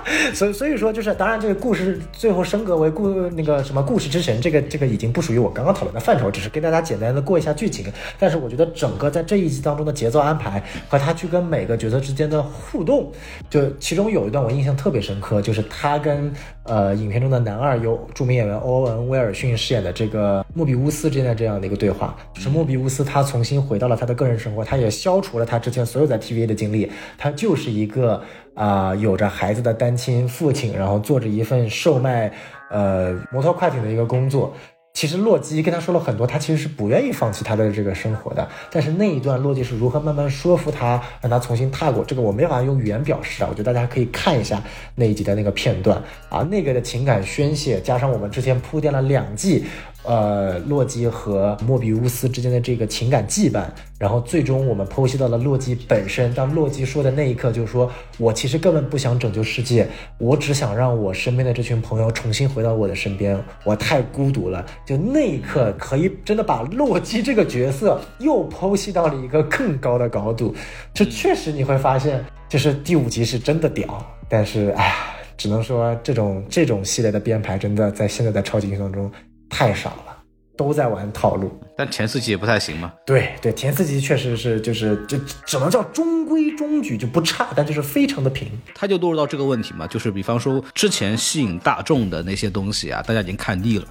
[LAUGHS] 所以所以说就是，当然这个故事最后升格为故那个什么故事之神，这个这个已经不属于我刚刚讨论的范畴，只是跟大家简单的过一下剧情。但是我觉得整个在这一集当中的节奏安排和他去跟每个角色之间的互动，就其中有一段我印象特别深刻，就是他跟呃影片中的男二由著名演员欧文·威尔逊饰演的这个莫比乌斯之间的这样的一个对话，就是莫比乌斯他重新回到了他的个人生活，他也消除了他之前所有在 TVA 的经历，他就是一个啊有着孩子的单亲父亲，然后做着一份售卖呃摩托快艇的一个工作。其实洛基跟他说了很多，他其实是不愿意放弃他的这个生活的。但是那一段洛基是如何慢慢说服他，让他重新踏过这个，我没法用语言表示啊。我觉得大家可以看一下那一集的那个片段啊，那个的情感宣泄，加上我们之前铺垫了两季。呃，洛基和莫比乌斯之间的这个情感羁绊，然后最终我们剖析到了洛基本身。当洛基说的那一刻，就是说我其实根本不想拯救世界，我只想让我身边的这群朋友重新回到我的身边。我太孤独了。就那一刻，可以真的把洛基这个角色又剖析到了一个更高的高度。这确实你会发现，就是第五集是真的屌。但是，哎，只能说这种这种系列的编排，真的在现在的超级英雄中。太少了，都在玩套路。但前四集也不太行嘛。对对，前四集确实是，就是就只能叫中规中矩，就不差，但就是非常的平。他就落入到这个问题嘛，就是比方说之前吸引大众的那些东西啊，大家已经看腻了，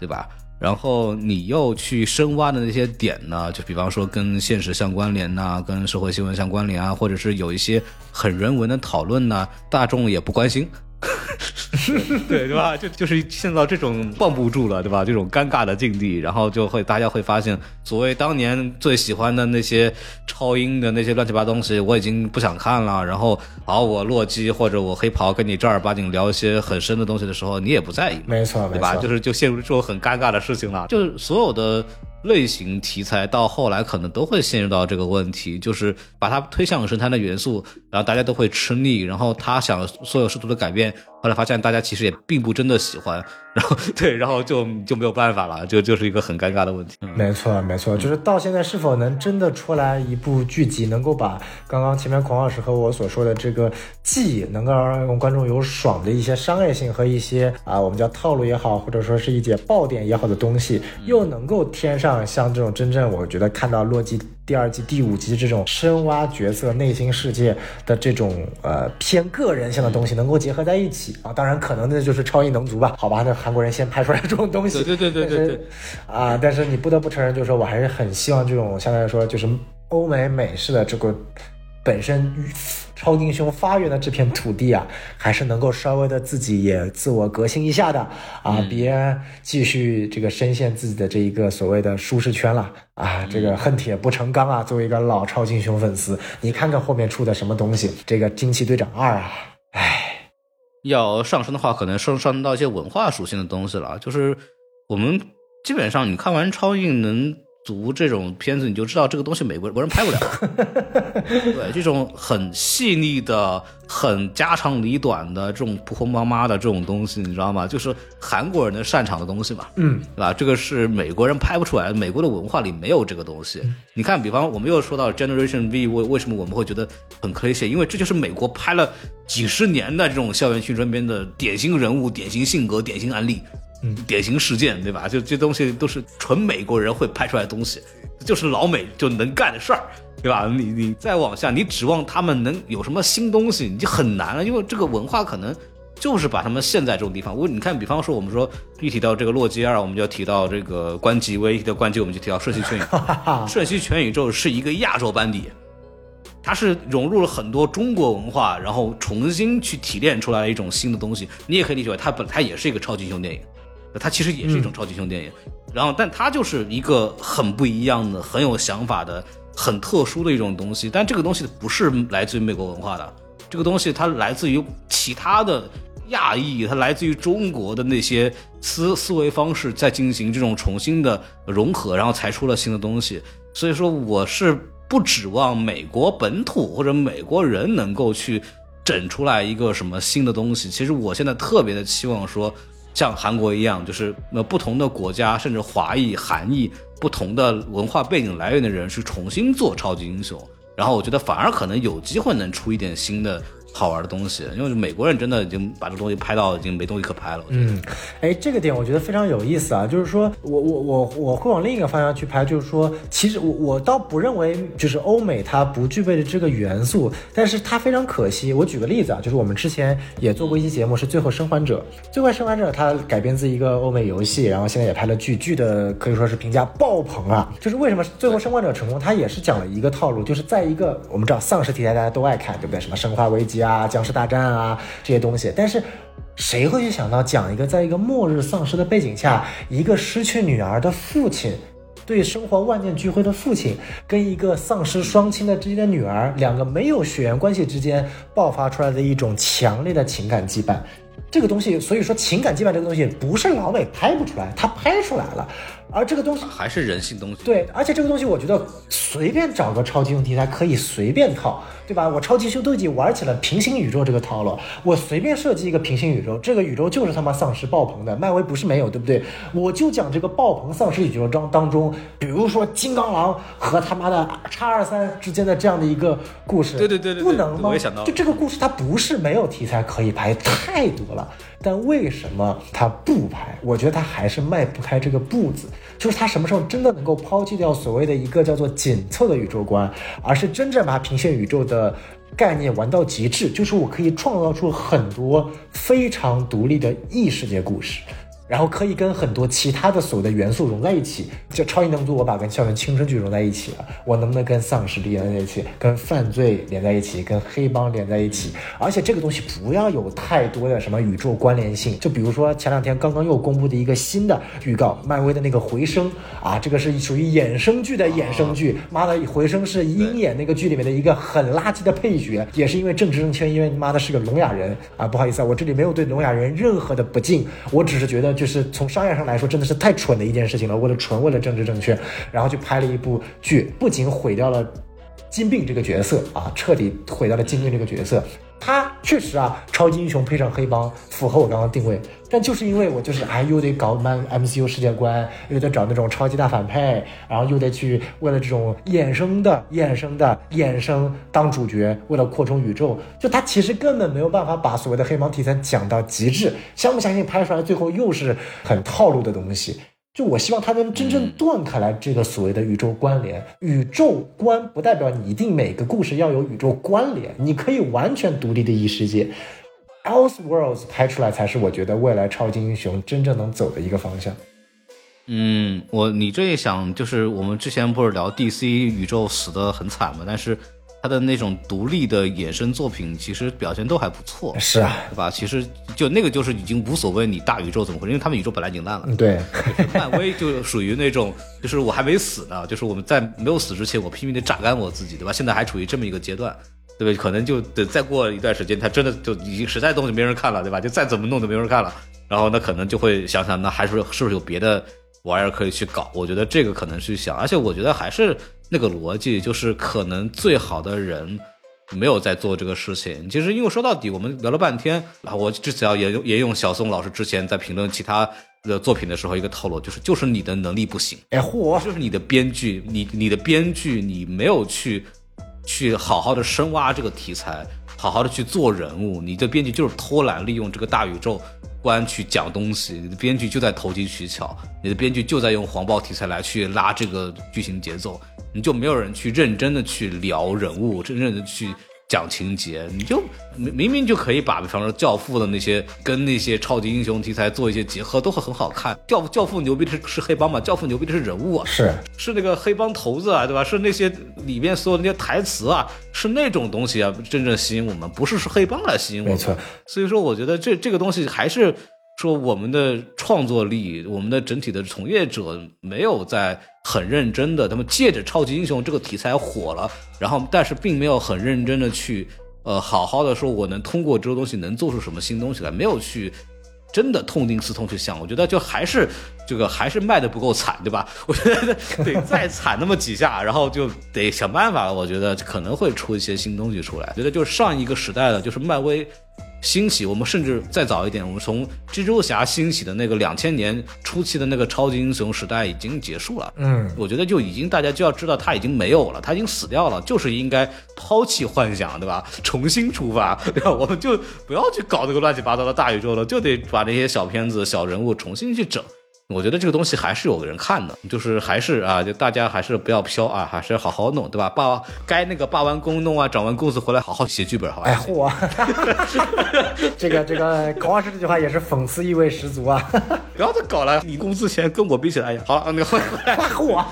对吧？然后你又去深挖的那些点呢，就比方说跟现实相关联呐，跟社会新闻相关联啊，或者是有一些很人文的讨论呢，大众也不关心。[LAUGHS] 对对吧？就就是陷到这种绷不住了，对吧？这种尴尬的境地，然后就会大家会发现，所谓当年最喜欢的那些超英的那些乱七八东西，我已经不想看了。然后，好，我洛基或者我黑袍跟你正儿八经聊一些很深的东西的时候，你也不在意，没错，对吧？就是就陷入这种很尴尬的事情了。就是所有的。类型题材到后来可能都会陷入到这个问题，就是把它推向神坛的元素，然后大家都会吃腻，然后他想所有试图的改变，后来发现大家其实也并不真的喜欢，然后对，然后就就没有办法了，就就是一个很尴尬的问题。没错，没错，就是到现在是否能真的出来一部剧集，能够把刚刚前面孔老师和我所说的这个既能够让观众有爽的一些商业性和一些啊我们叫套路也好，或者说是一些爆点也好的东西，又能够添上。像这种真正，我觉得看到洛基第二季第五集这种深挖角色内心世界的这种呃偏个人性的东西，能够结合在一起啊，当然可能那就是超异能族吧？好吧，那韩国人先拍出来这种东西，对对对对对，啊，但是你不得不承认，就是说我还是很希望这种相对来说就是欧美美式的这个本身。超英雄发源的这片土地啊，还是能够稍微的自己也自我革新一下的啊，别继续这个深陷自己的这一个所谓的舒适圈了啊，这个恨铁不成钢啊。作为一个老超英雄粉丝，你看看后面出的什么东西，这个惊奇队长二啊，唉，要上升的话，可能上上升到一些文化属性的东西了。就是我们基本上你看完超英能。足这种片子，你就知道这个东西美国国人拍不了。[LAUGHS] 对，这种很细腻的、很家长里短的这种婆婆妈妈的这种东西，你知道吗？就是韩国人的擅长的东西嘛。嗯，对吧？这个是美国人拍不出来的，美国的文化里没有这个东西。你看，比方我们又说到 Generation V，为为什么我们会觉得很 c h 因为这就是美国拍了几十年的这种校园青春片的典型人物、典型性格、典型案例。嗯，典型事件，对吧？就这东西都是纯美国人会拍出来的东西，就是老美就能干的事儿，对吧？你你再往下，你指望他们能有什么新东西，你就很难了，因为这个文化可能就是把他们陷在这种地方。我你看，比方说我们说一提到这个洛基二，我们就要提到这个关机；一提到关机，我们就提到瞬息全宇宙。[LAUGHS] 瞬息全宇宙是一个亚洲班底，它是融入了很多中国文化，然后重新去提炼出来一种新的东西。你也可以理解为它本它也是一个超级英雄电影。它其实也是一种超级英雄电影，然后，但它就是一个很不一样的、很有想法的、很特殊的一种东西。但这个东西不是来自于美国文化的，这个东西它来自于其他的亚裔，它来自于中国的那些思思维方式，在进行这种重新的融合，然后才出了新的东西。所以说，我是不指望美国本土或者美国人能够去整出来一个什么新的东西。其实，我现在特别的期望说。像韩国一样，就是那不同的国家，甚至华裔、韩裔，不同的文化背景来源的人，去重新做超级英雄，然后我觉得反而可能有机会能出一点新的。好玩的东西，因为美国人真的已经把这东西拍到已经没东西可拍了。嗯，哎，这个点我觉得非常有意思啊，就是说我我我我会往另一个方向去拍，就是说，其实我我倒不认为就是欧美它不具备的这个元素，但是它非常可惜。我举个例子啊，就是我们之前也做过一期节目，是《最后生还者》。《最后生还者》它改编自一个欧美游戏，然后现在也拍了剧，剧的可以说是评价爆棚啊。就是为什么《最后生还者》成功，它也是讲了一个套路，就是在一个我们知道丧尸题材大家都爱看，对不对？什么生化危机。啊，僵尸大战啊，这些东西，但是谁会去想到讲一个在一个末日丧尸的背景下，一个失去女儿的父亲，对生活万念俱灰的父亲，跟一个丧尸双亲的之间的女儿，两个没有血缘关系之间爆发出来的一种强烈的情感羁绊。这个东西，所以说情感羁绊这个东西不是老美拍不出来，他拍出来了，而这个东西还是人性东西。对，而且这个东西我觉得随便找个超级英雄题材可以随便套，对吧？我超级英雄都已经玩起了平行宇宙这个套路，我随便设计一个平行宇宙，这个宇宙就是他妈丧尸爆棚的，漫威不是没有，对不对？我就讲这个爆棚丧尸宇宙当当中，比如说金刚狼和他妈的叉二三之间的这样的一个故事，对对对对对不能吗？我也想到就这个故事它不是没有题材可以拍，太多了。但为什么他不拍？我觉得他还是迈不开这个步子。就是他什么时候真的能够抛弃掉所谓的一个叫做紧凑的宇宙观，而是真正把平行宇宙的概念玩到极致，就是我可以创造出很多非常独立的异世界故事。然后可以跟很多其他的所谓的元素融在一起，就超异能族，我把跟校园青春剧融在一起了，我能不能跟丧尸连在一起，跟犯罪连在一起，跟黑帮连在一起？而且这个东西不要有太多的什么宇宙关联性，就比如说前两天刚刚又公布的一个新的预告，漫威的那个回声啊，这个是属于衍生剧的衍生剧，妈的，回声是鹰眼那个剧里面的一个很垃圾的配角，也是因为政治正确，因为你妈的是个聋哑人。啊，不好意思啊，我这里没有对聋哑人任何的不敬，我只是觉得就是从商业上来说，真的是太蠢的一件事情了。为了纯为了政治正确，然后去拍了一部剧，不仅毁掉了金并这个角色啊，彻底毁掉了金并这个角色。他确实啊，超级英雄配上黑帮，符合我刚刚定位。但就是因为我就是哎，又得搞满 MCU 世界观，又得找那种超级大反派，然后又得去为了这种衍生的、衍生的、衍生当主角，为了扩充宇宙，就他其实根本没有办法把所谓的黑帮题材讲到极致。相不相信拍出来最后又是很套路的东西？就我希望他能真正断开来这个所谓的宇宙关联，宇宙观不代表你一定每个故事要有宇宙关联，你可以完全独立的异世界。Elseworlds 拍出来才是我觉得未来超级英雄真正能走的一个方向。嗯，我你这一想，就是我们之前不是聊 DC 宇宙死的很惨嘛，但是他的那种独立的衍生作品，其实表现都还不错，是啊，对吧？其实就那个就是已经无所谓你大宇宙怎么回事，因为他们宇宙本来已经烂了。嗯，对，[LAUGHS] 漫威就属于那种，就是我还没死呢，就是我们在没有死之前，我拼命的榨干我自己，对吧？现在还处于这么一个阶段，对吧？可能就得再过一段时间，他真的就已经实在东西没人看了，对吧？就再怎么弄都没人看了，然后那可能就会想想，那还是是不是有别的玩意儿可以去搞？我觉得这个可能去想，而且我觉得还是那个逻辑，就是可能最好的人。没有在做这个事情。其实，因为说到底，我们聊了半天啊，我至少沿用沿用小宋老师之前在评论其他的作品的时候一个套路，就是就是你的能力不行，哎嚯，就是你的编剧，你你的编剧你没有去去好好的深挖这个题材，好好的去做人物，你的编剧就是偷懒利用这个大宇宙观去讲东西，你的编剧就在投机取巧，你的编剧就在用黄暴题材来去拉这个剧情节奏。你就没有人去认真的去聊人物，真正的去讲情节，你就明明明就可以把，比方说《教父》的那些跟那些超级英雄题材做一些结合，都会很好看。教教父牛逼的是是黑帮嘛？教父牛逼的是人物啊，是是那个黑帮头子啊，对吧？是那些里面所有那些台词啊，是那种东西啊，真正吸引我们，不是是黑帮来吸引我们。没错，所以说我觉得这这个东西还是。说我们的创作力，我们的整体的从业者没有在很认真的，他们借着超级英雄这个题材火了，然后但是并没有很认真的去，呃，好好的说我能通过这个东西能做出什么新东西来，没有去真的痛定思痛去想，我觉得就还是这个还是卖的不够惨，对吧？[LAUGHS] 我觉得得再惨那么几下，然后就得想办法，我觉得可能会出一些新东西出来。觉得就是上一个时代的，就是漫威。兴起，我们甚至再早一点，我们从蜘蛛侠兴起的那个两千年初期的那个超级英雄时代已经结束了。嗯，我觉得就已经大家就要知道他已经没有了，他已经死掉了，就是应该抛弃幻想，对吧？[LAUGHS] 重新出发，[LAUGHS] 对吧？我们就不要去搞这个乱七八糟的大宇宙了，就得把这些小片子、小人物重新去整。我觉得这个东西还是有人看的，就是还是啊，就大家还是不要飘啊，还是好好弄，对吧？罢该那个罢完工弄啊，涨完工资回来好好写剧本，好吧？哎嚯，[LAUGHS] 这个这个高老师这句话也是讽刺意味十足啊！[LAUGHS] 不要再搞了，你工资钱跟我比起来，哎呀，好了，那个回来。嚯，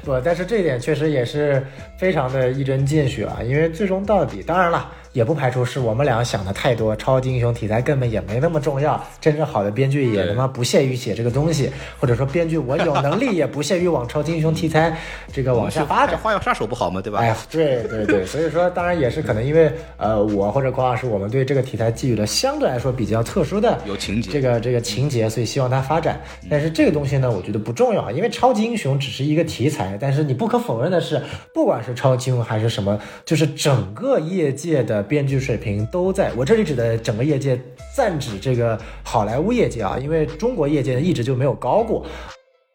不，但是这一点确实也是非常的一针见血啊，因为最终到底，当然了。也不排除是我们俩想的太多，超级英雄题材根本也没那么重要，真正好的编剧也他妈不屑于写这个东西，或者说编剧我有能力也不屑于往超级英雄题材这个往下发展。花样杀手不好吗？对吧？哎呀，对对对，[LAUGHS] 所以说当然也是可能因为呃我或者郭老师我们对这个题材寄予了相对来说比较特殊的有情节这个这个情节，所以希望它发展。但是这个东西呢，我觉得不重要，因为超级英雄只是一个题材，但是你不可否认的是，不管是超级英雄还是什么，就是整个业界的编剧水平都在我这里指的整个业界，暂指这个好莱坞业界啊，因为中国业界一直就没有高过。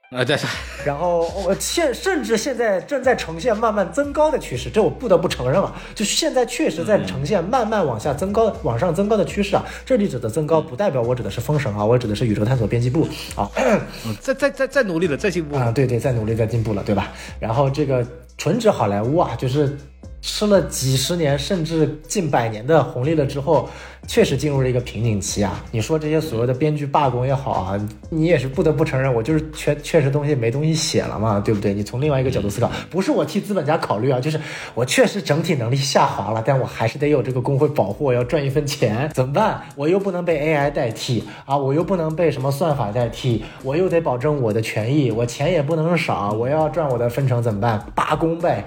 啊，对，然后我现甚至现在正在呈现慢慢增高的趋势，这我不得不承认啊，就是现在确实在呈现慢慢往下增高、往上增高的趋势啊。这里指的增高，不代表我指的是封神啊，我指的是宇宙探索编辑部啊。[CLEARS THROAT] 在在在在努力了，在进步啊，对对，在努力在进步了，对吧？然后这个纯指好莱坞啊，就是吃了几十年甚至近百年的红利了之后。确实进入了一个瓶颈期啊！你说这些所谓的编剧罢工也好啊，你也是不得不承认，我就是确确实东西没东西写了嘛，对不对？你从另外一个角度思考，不是我替资本家考虑啊，就是我确实整体能力下滑了，但我还是得有这个工会保护，我要赚一分钱，怎么办？我又不能被 AI 代替啊，我又不能被什么算法代替，我又得保证我的权益，我钱也不能少，我要赚我的分成，怎么办？罢工呗。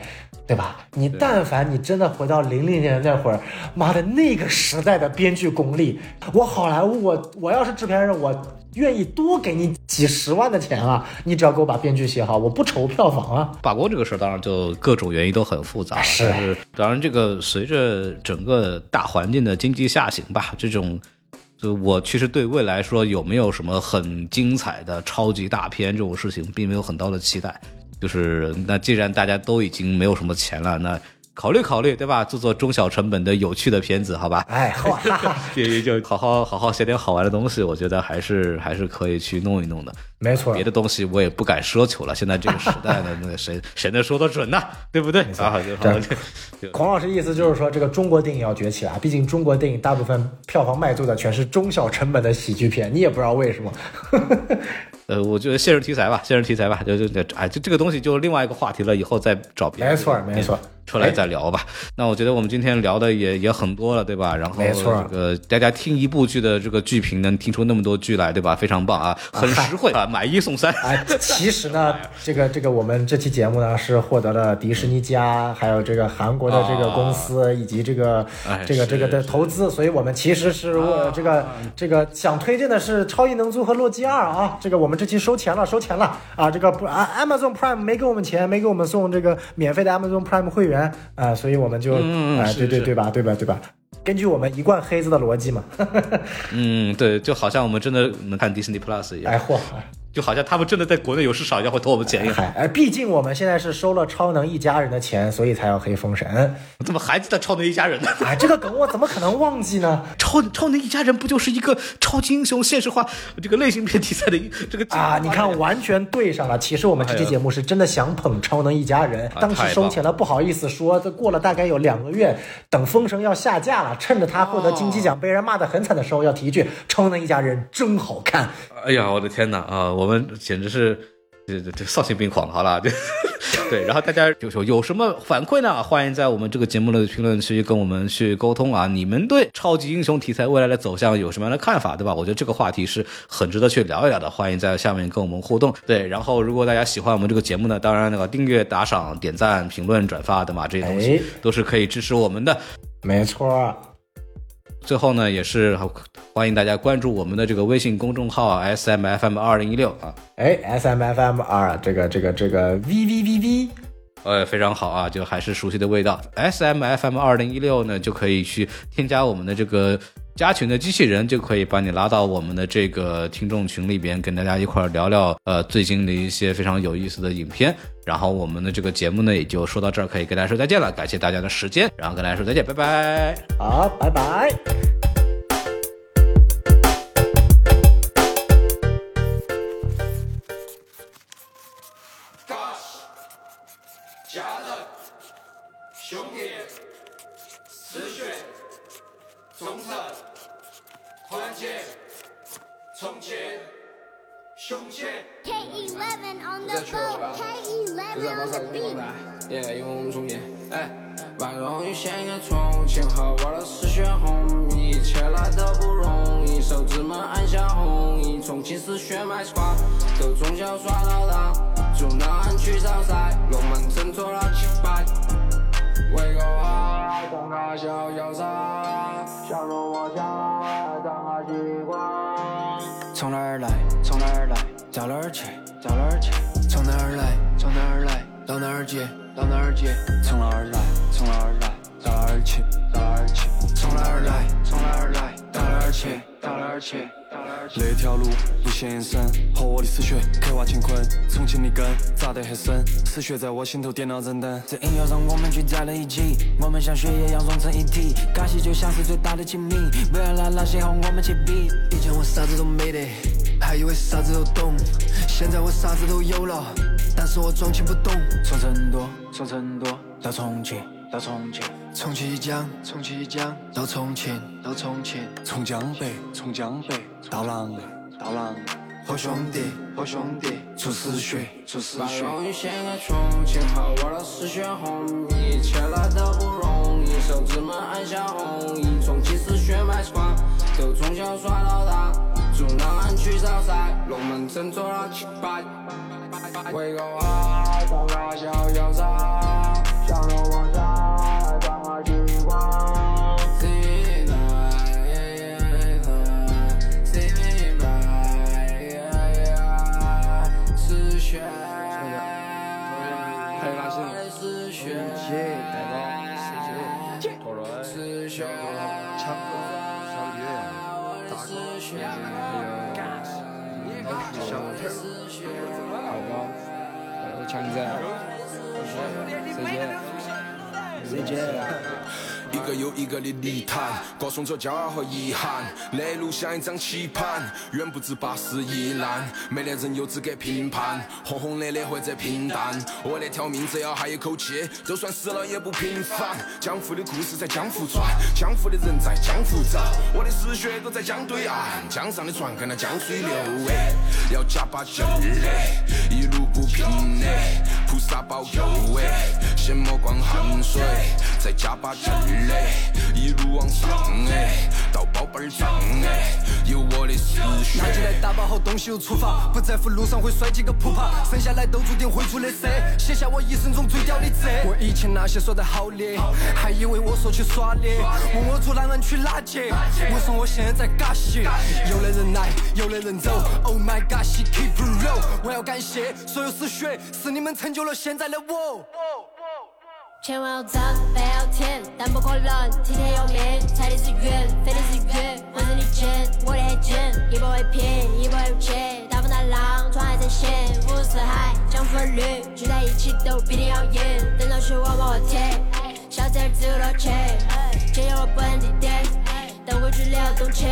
对吧？你但凡你真的回到零零年那会儿，妈的那个时代的编剧功力，我好莱坞，我我要是制片人，我愿意多给你几十万的钱啊！你只要给我把编剧写好，我不愁票房啊！罢工这个事儿，当然就各种原因都很复杂，是。当然，这个随着整个大环境的经济下行吧，这种，就我其实对未来说有没有什么很精彩的超级大片这种事情，并没有很高的期待。就是那既然大家都已经没有什么钱了，那考虑考虑，对吧？做做中小成本的有趣的片子，好吧？哎，好，[LAUGHS] 就就好好好好写点好玩的东西，我觉得还是还是可以去弄一弄的。没错，别的东西我也不敢奢求了。现在这个时代的，那个谁 [LAUGHS] 谁能说得准呢？对不对？啊，就孔老师意思就是说，这个中国电影要崛起啊！毕竟中国电影大部分票房卖座的全是中小成本的喜剧片，你也不知道为什么。呃，我觉得现实题材吧，现实题材吧，就就就哎，就这个东西就另外一个话题了，以后再找别人。没错，没错。出来再聊吧。那我觉得我们今天聊的也也很多了，对吧？然后没错，这个大家听一部剧的这个剧评能听出那么多剧来，对吧？非常棒啊，很实惠啊，买一送三。哎，其实呢，这个这个我们这期节目呢是获得了迪士尼家，还有这个韩国的这个公司以及这个这个这个的投资，所以我们其实是这个这个想推荐的是《超异能族》和《洛基二》啊。这个我们这期收钱了，收钱了啊！这个不啊，Amazon Prime 没给我们钱，没给我们送这个免费的 Amazon Prime 会员。啊，所以我们就啊，对对对吧，对吧，对吧？根据我们一贯黑子的逻辑嘛。[LAUGHS] 嗯，对，就好像我们真的能看 Disney Plus 一样。哎嚯！就好像他们真的在国内有市场一样，会投我们钱一样。哎，毕竟我们现在是收了超能一家人的钱，所以才要黑封神。怎么还记得超能一家人呢？[LAUGHS] 哎，这个梗我怎么可能忘记呢？超超能一家人不就是一个超级英雄现实化这个类型片题材的这个啊？你看，完全对上了。其实我们这期节目是真的想捧超能一家人，当时收钱了，不好意思说。这过了大概有两个月，等封神要下架了，趁着他获得金鸡奖被人骂得很惨的时候，要提一句：超能一家人真好看。哎呀，我的天哪啊！我们简直是这这这丧心病狂，好了，对 [LAUGHS] 对。然后大家就说有什么反馈呢？欢迎在我们这个节目的评论区跟我们去沟通啊！你们对超级英雄题材未来的走向有什么样的看法，对吧？我觉得这个话题是很值得去聊一聊的。欢迎在下面跟我们互动。对，然后如果大家喜欢我们这个节目呢，当然那个订阅、打赏、点赞、评论、转发的嘛，这些东西都是可以支持我们的。没错。最后呢，也是欢迎大家关注我们的这个微信公众号 S M F M 二零一六啊，哎，S M F M 二这个这个这个 V V V V，呃，非常好啊，就还是熟悉的味道。S M F M 二零一六呢，就可以去添加我们的这个。加群的机器人就可以把你拉到我们的这个听众群里边，跟大家一块聊聊呃最近的一些非常有意思的影片。然后我们的这个节目呢也就说到这儿，可以跟大家说再见了。感谢大家的时间，然后跟大家说再见，拜拜。好，拜拜。Yeah，因为我们从前，哎。万荣誉献给重庆和我的丝血红，一切来得不容易，手指们按下红衣，重庆是血脉传，都从小耍到大，祝南安区少赛，龙门阵做了七百。为个娃，当个小潇洒，笑容我想当个习惯。从哪儿来？从哪儿来？到哪儿去？到哪儿去？从哪儿来？从哪儿来？到哪儿去？到哪儿去？从哪儿来？从哪儿来？到哪儿去？到哪儿去？从哪儿来？从哪儿来？到哪儿去？到哪儿去？那条路不显深，和我的死穴刻画乾坤。重庆的根扎得很深，死穴在我心头点了人灯。这音乐让我们聚在了一起，我们像血液一样融成一体。感谢就像是最大的亲密，不要拿那些和我们去比。以前我啥子都没得，还以为啥子都懂，现在我啥子都有了，但是我装起不懂。从成都，从成都到重庆，到重庆，从綦江，从綦江到重庆，到重庆，从江北，从江北到狼狈，到狼狈。和兄弟，好兄弟出死血，出死血。把荣誉献给重庆和我的丝血红，一切来的不容易，手指们按下红衣。重庆是血脉传，都从小耍到大，祝龙门阵做了七百。为个娃，当个小潇洒，想着往下有一个的泥潭，歌颂着骄傲和遗憾。那路像一张棋盘，远不止八十一难。没得人有资格评判，轰轰烈烈或者平淡。我那条命只要还有口气，就算死了也不平凡。江湖的故事在江湖传，江湖的人在江湖走。我的丝血都在江对岸，江上的船跟那江水流。哎，要加把劲儿嘞，一路不平嘞，菩萨保佑哎，先莫光汗水，再加把劲儿嘞，一路往上哎，到宝贝儿胀哎，有我的思绪。拿起来打包好东西又出发，不在乎路上会摔几个扑爬，剩下来都注定会出的事，写下我一生中最屌的字。我以前那些说的好的，还以为我说去耍的，问我住南安区哪节，我说我现在在嘎西。有的人来，有的人走，Oh my God, she keep it real。我要感谢所有失血，是你们成就了现在的我。千万要挣，饭要甜，但不可能天天要面。踩的是圆，飞的是远，浑身的茧，我的很贱，一波未平，一波又起。大风大浪，船还在险，五湖四海，江湖儿女聚在一起都必定要赢。等到血往往后贴，小子儿自由了去，借有了本地点，等回去聊东起。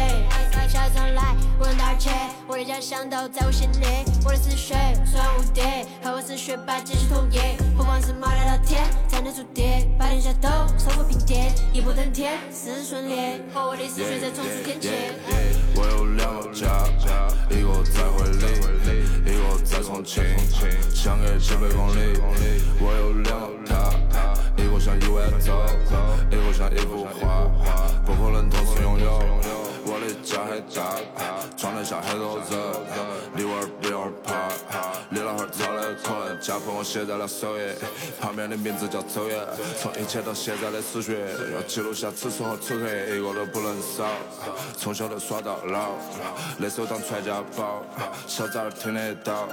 下一场来，无人打起，我的家乡都在我心里，我的丝血虽然无敌，和我丝血把继续统一。不管是马来到天才能触地，把天下都收复平地，一步登天，事事顺利，和我的丝血在冲刺天际。我有两个家，一个在惠里，一个在重庆，相隔几百公里。我有两个他，一个像一碗粥，一个像一幅画，不可能同时拥有。我的家很大，装得下很多人，你娃儿别娃儿怕，你老汉儿操的困，家谱我写在了首页，旁边的名字叫周爷，从以前到现在的死穴，要记录下此生和此刻，一个都不能少，从小就耍到老，那手当传家宝，小崽儿听得到，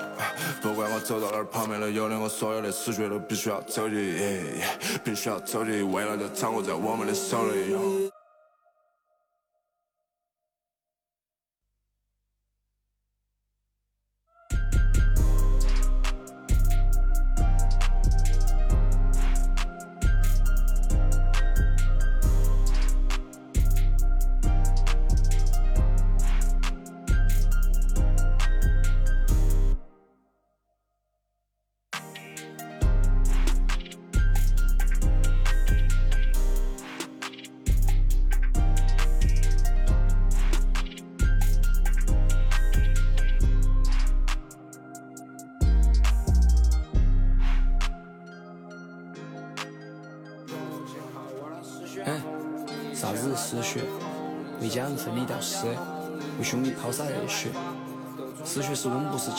不管我走到哪儿，旁边都有的，我所有的死穴都必须要走的，必须要走的，未来就掌握在我们的手里。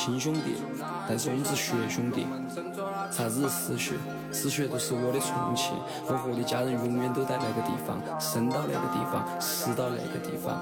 亲兄弟，但是我们是血兄弟。啥子是死血？死血就是我的重庆，我和我的家人永远都在那个地方，生到那个地方，死到那个地方。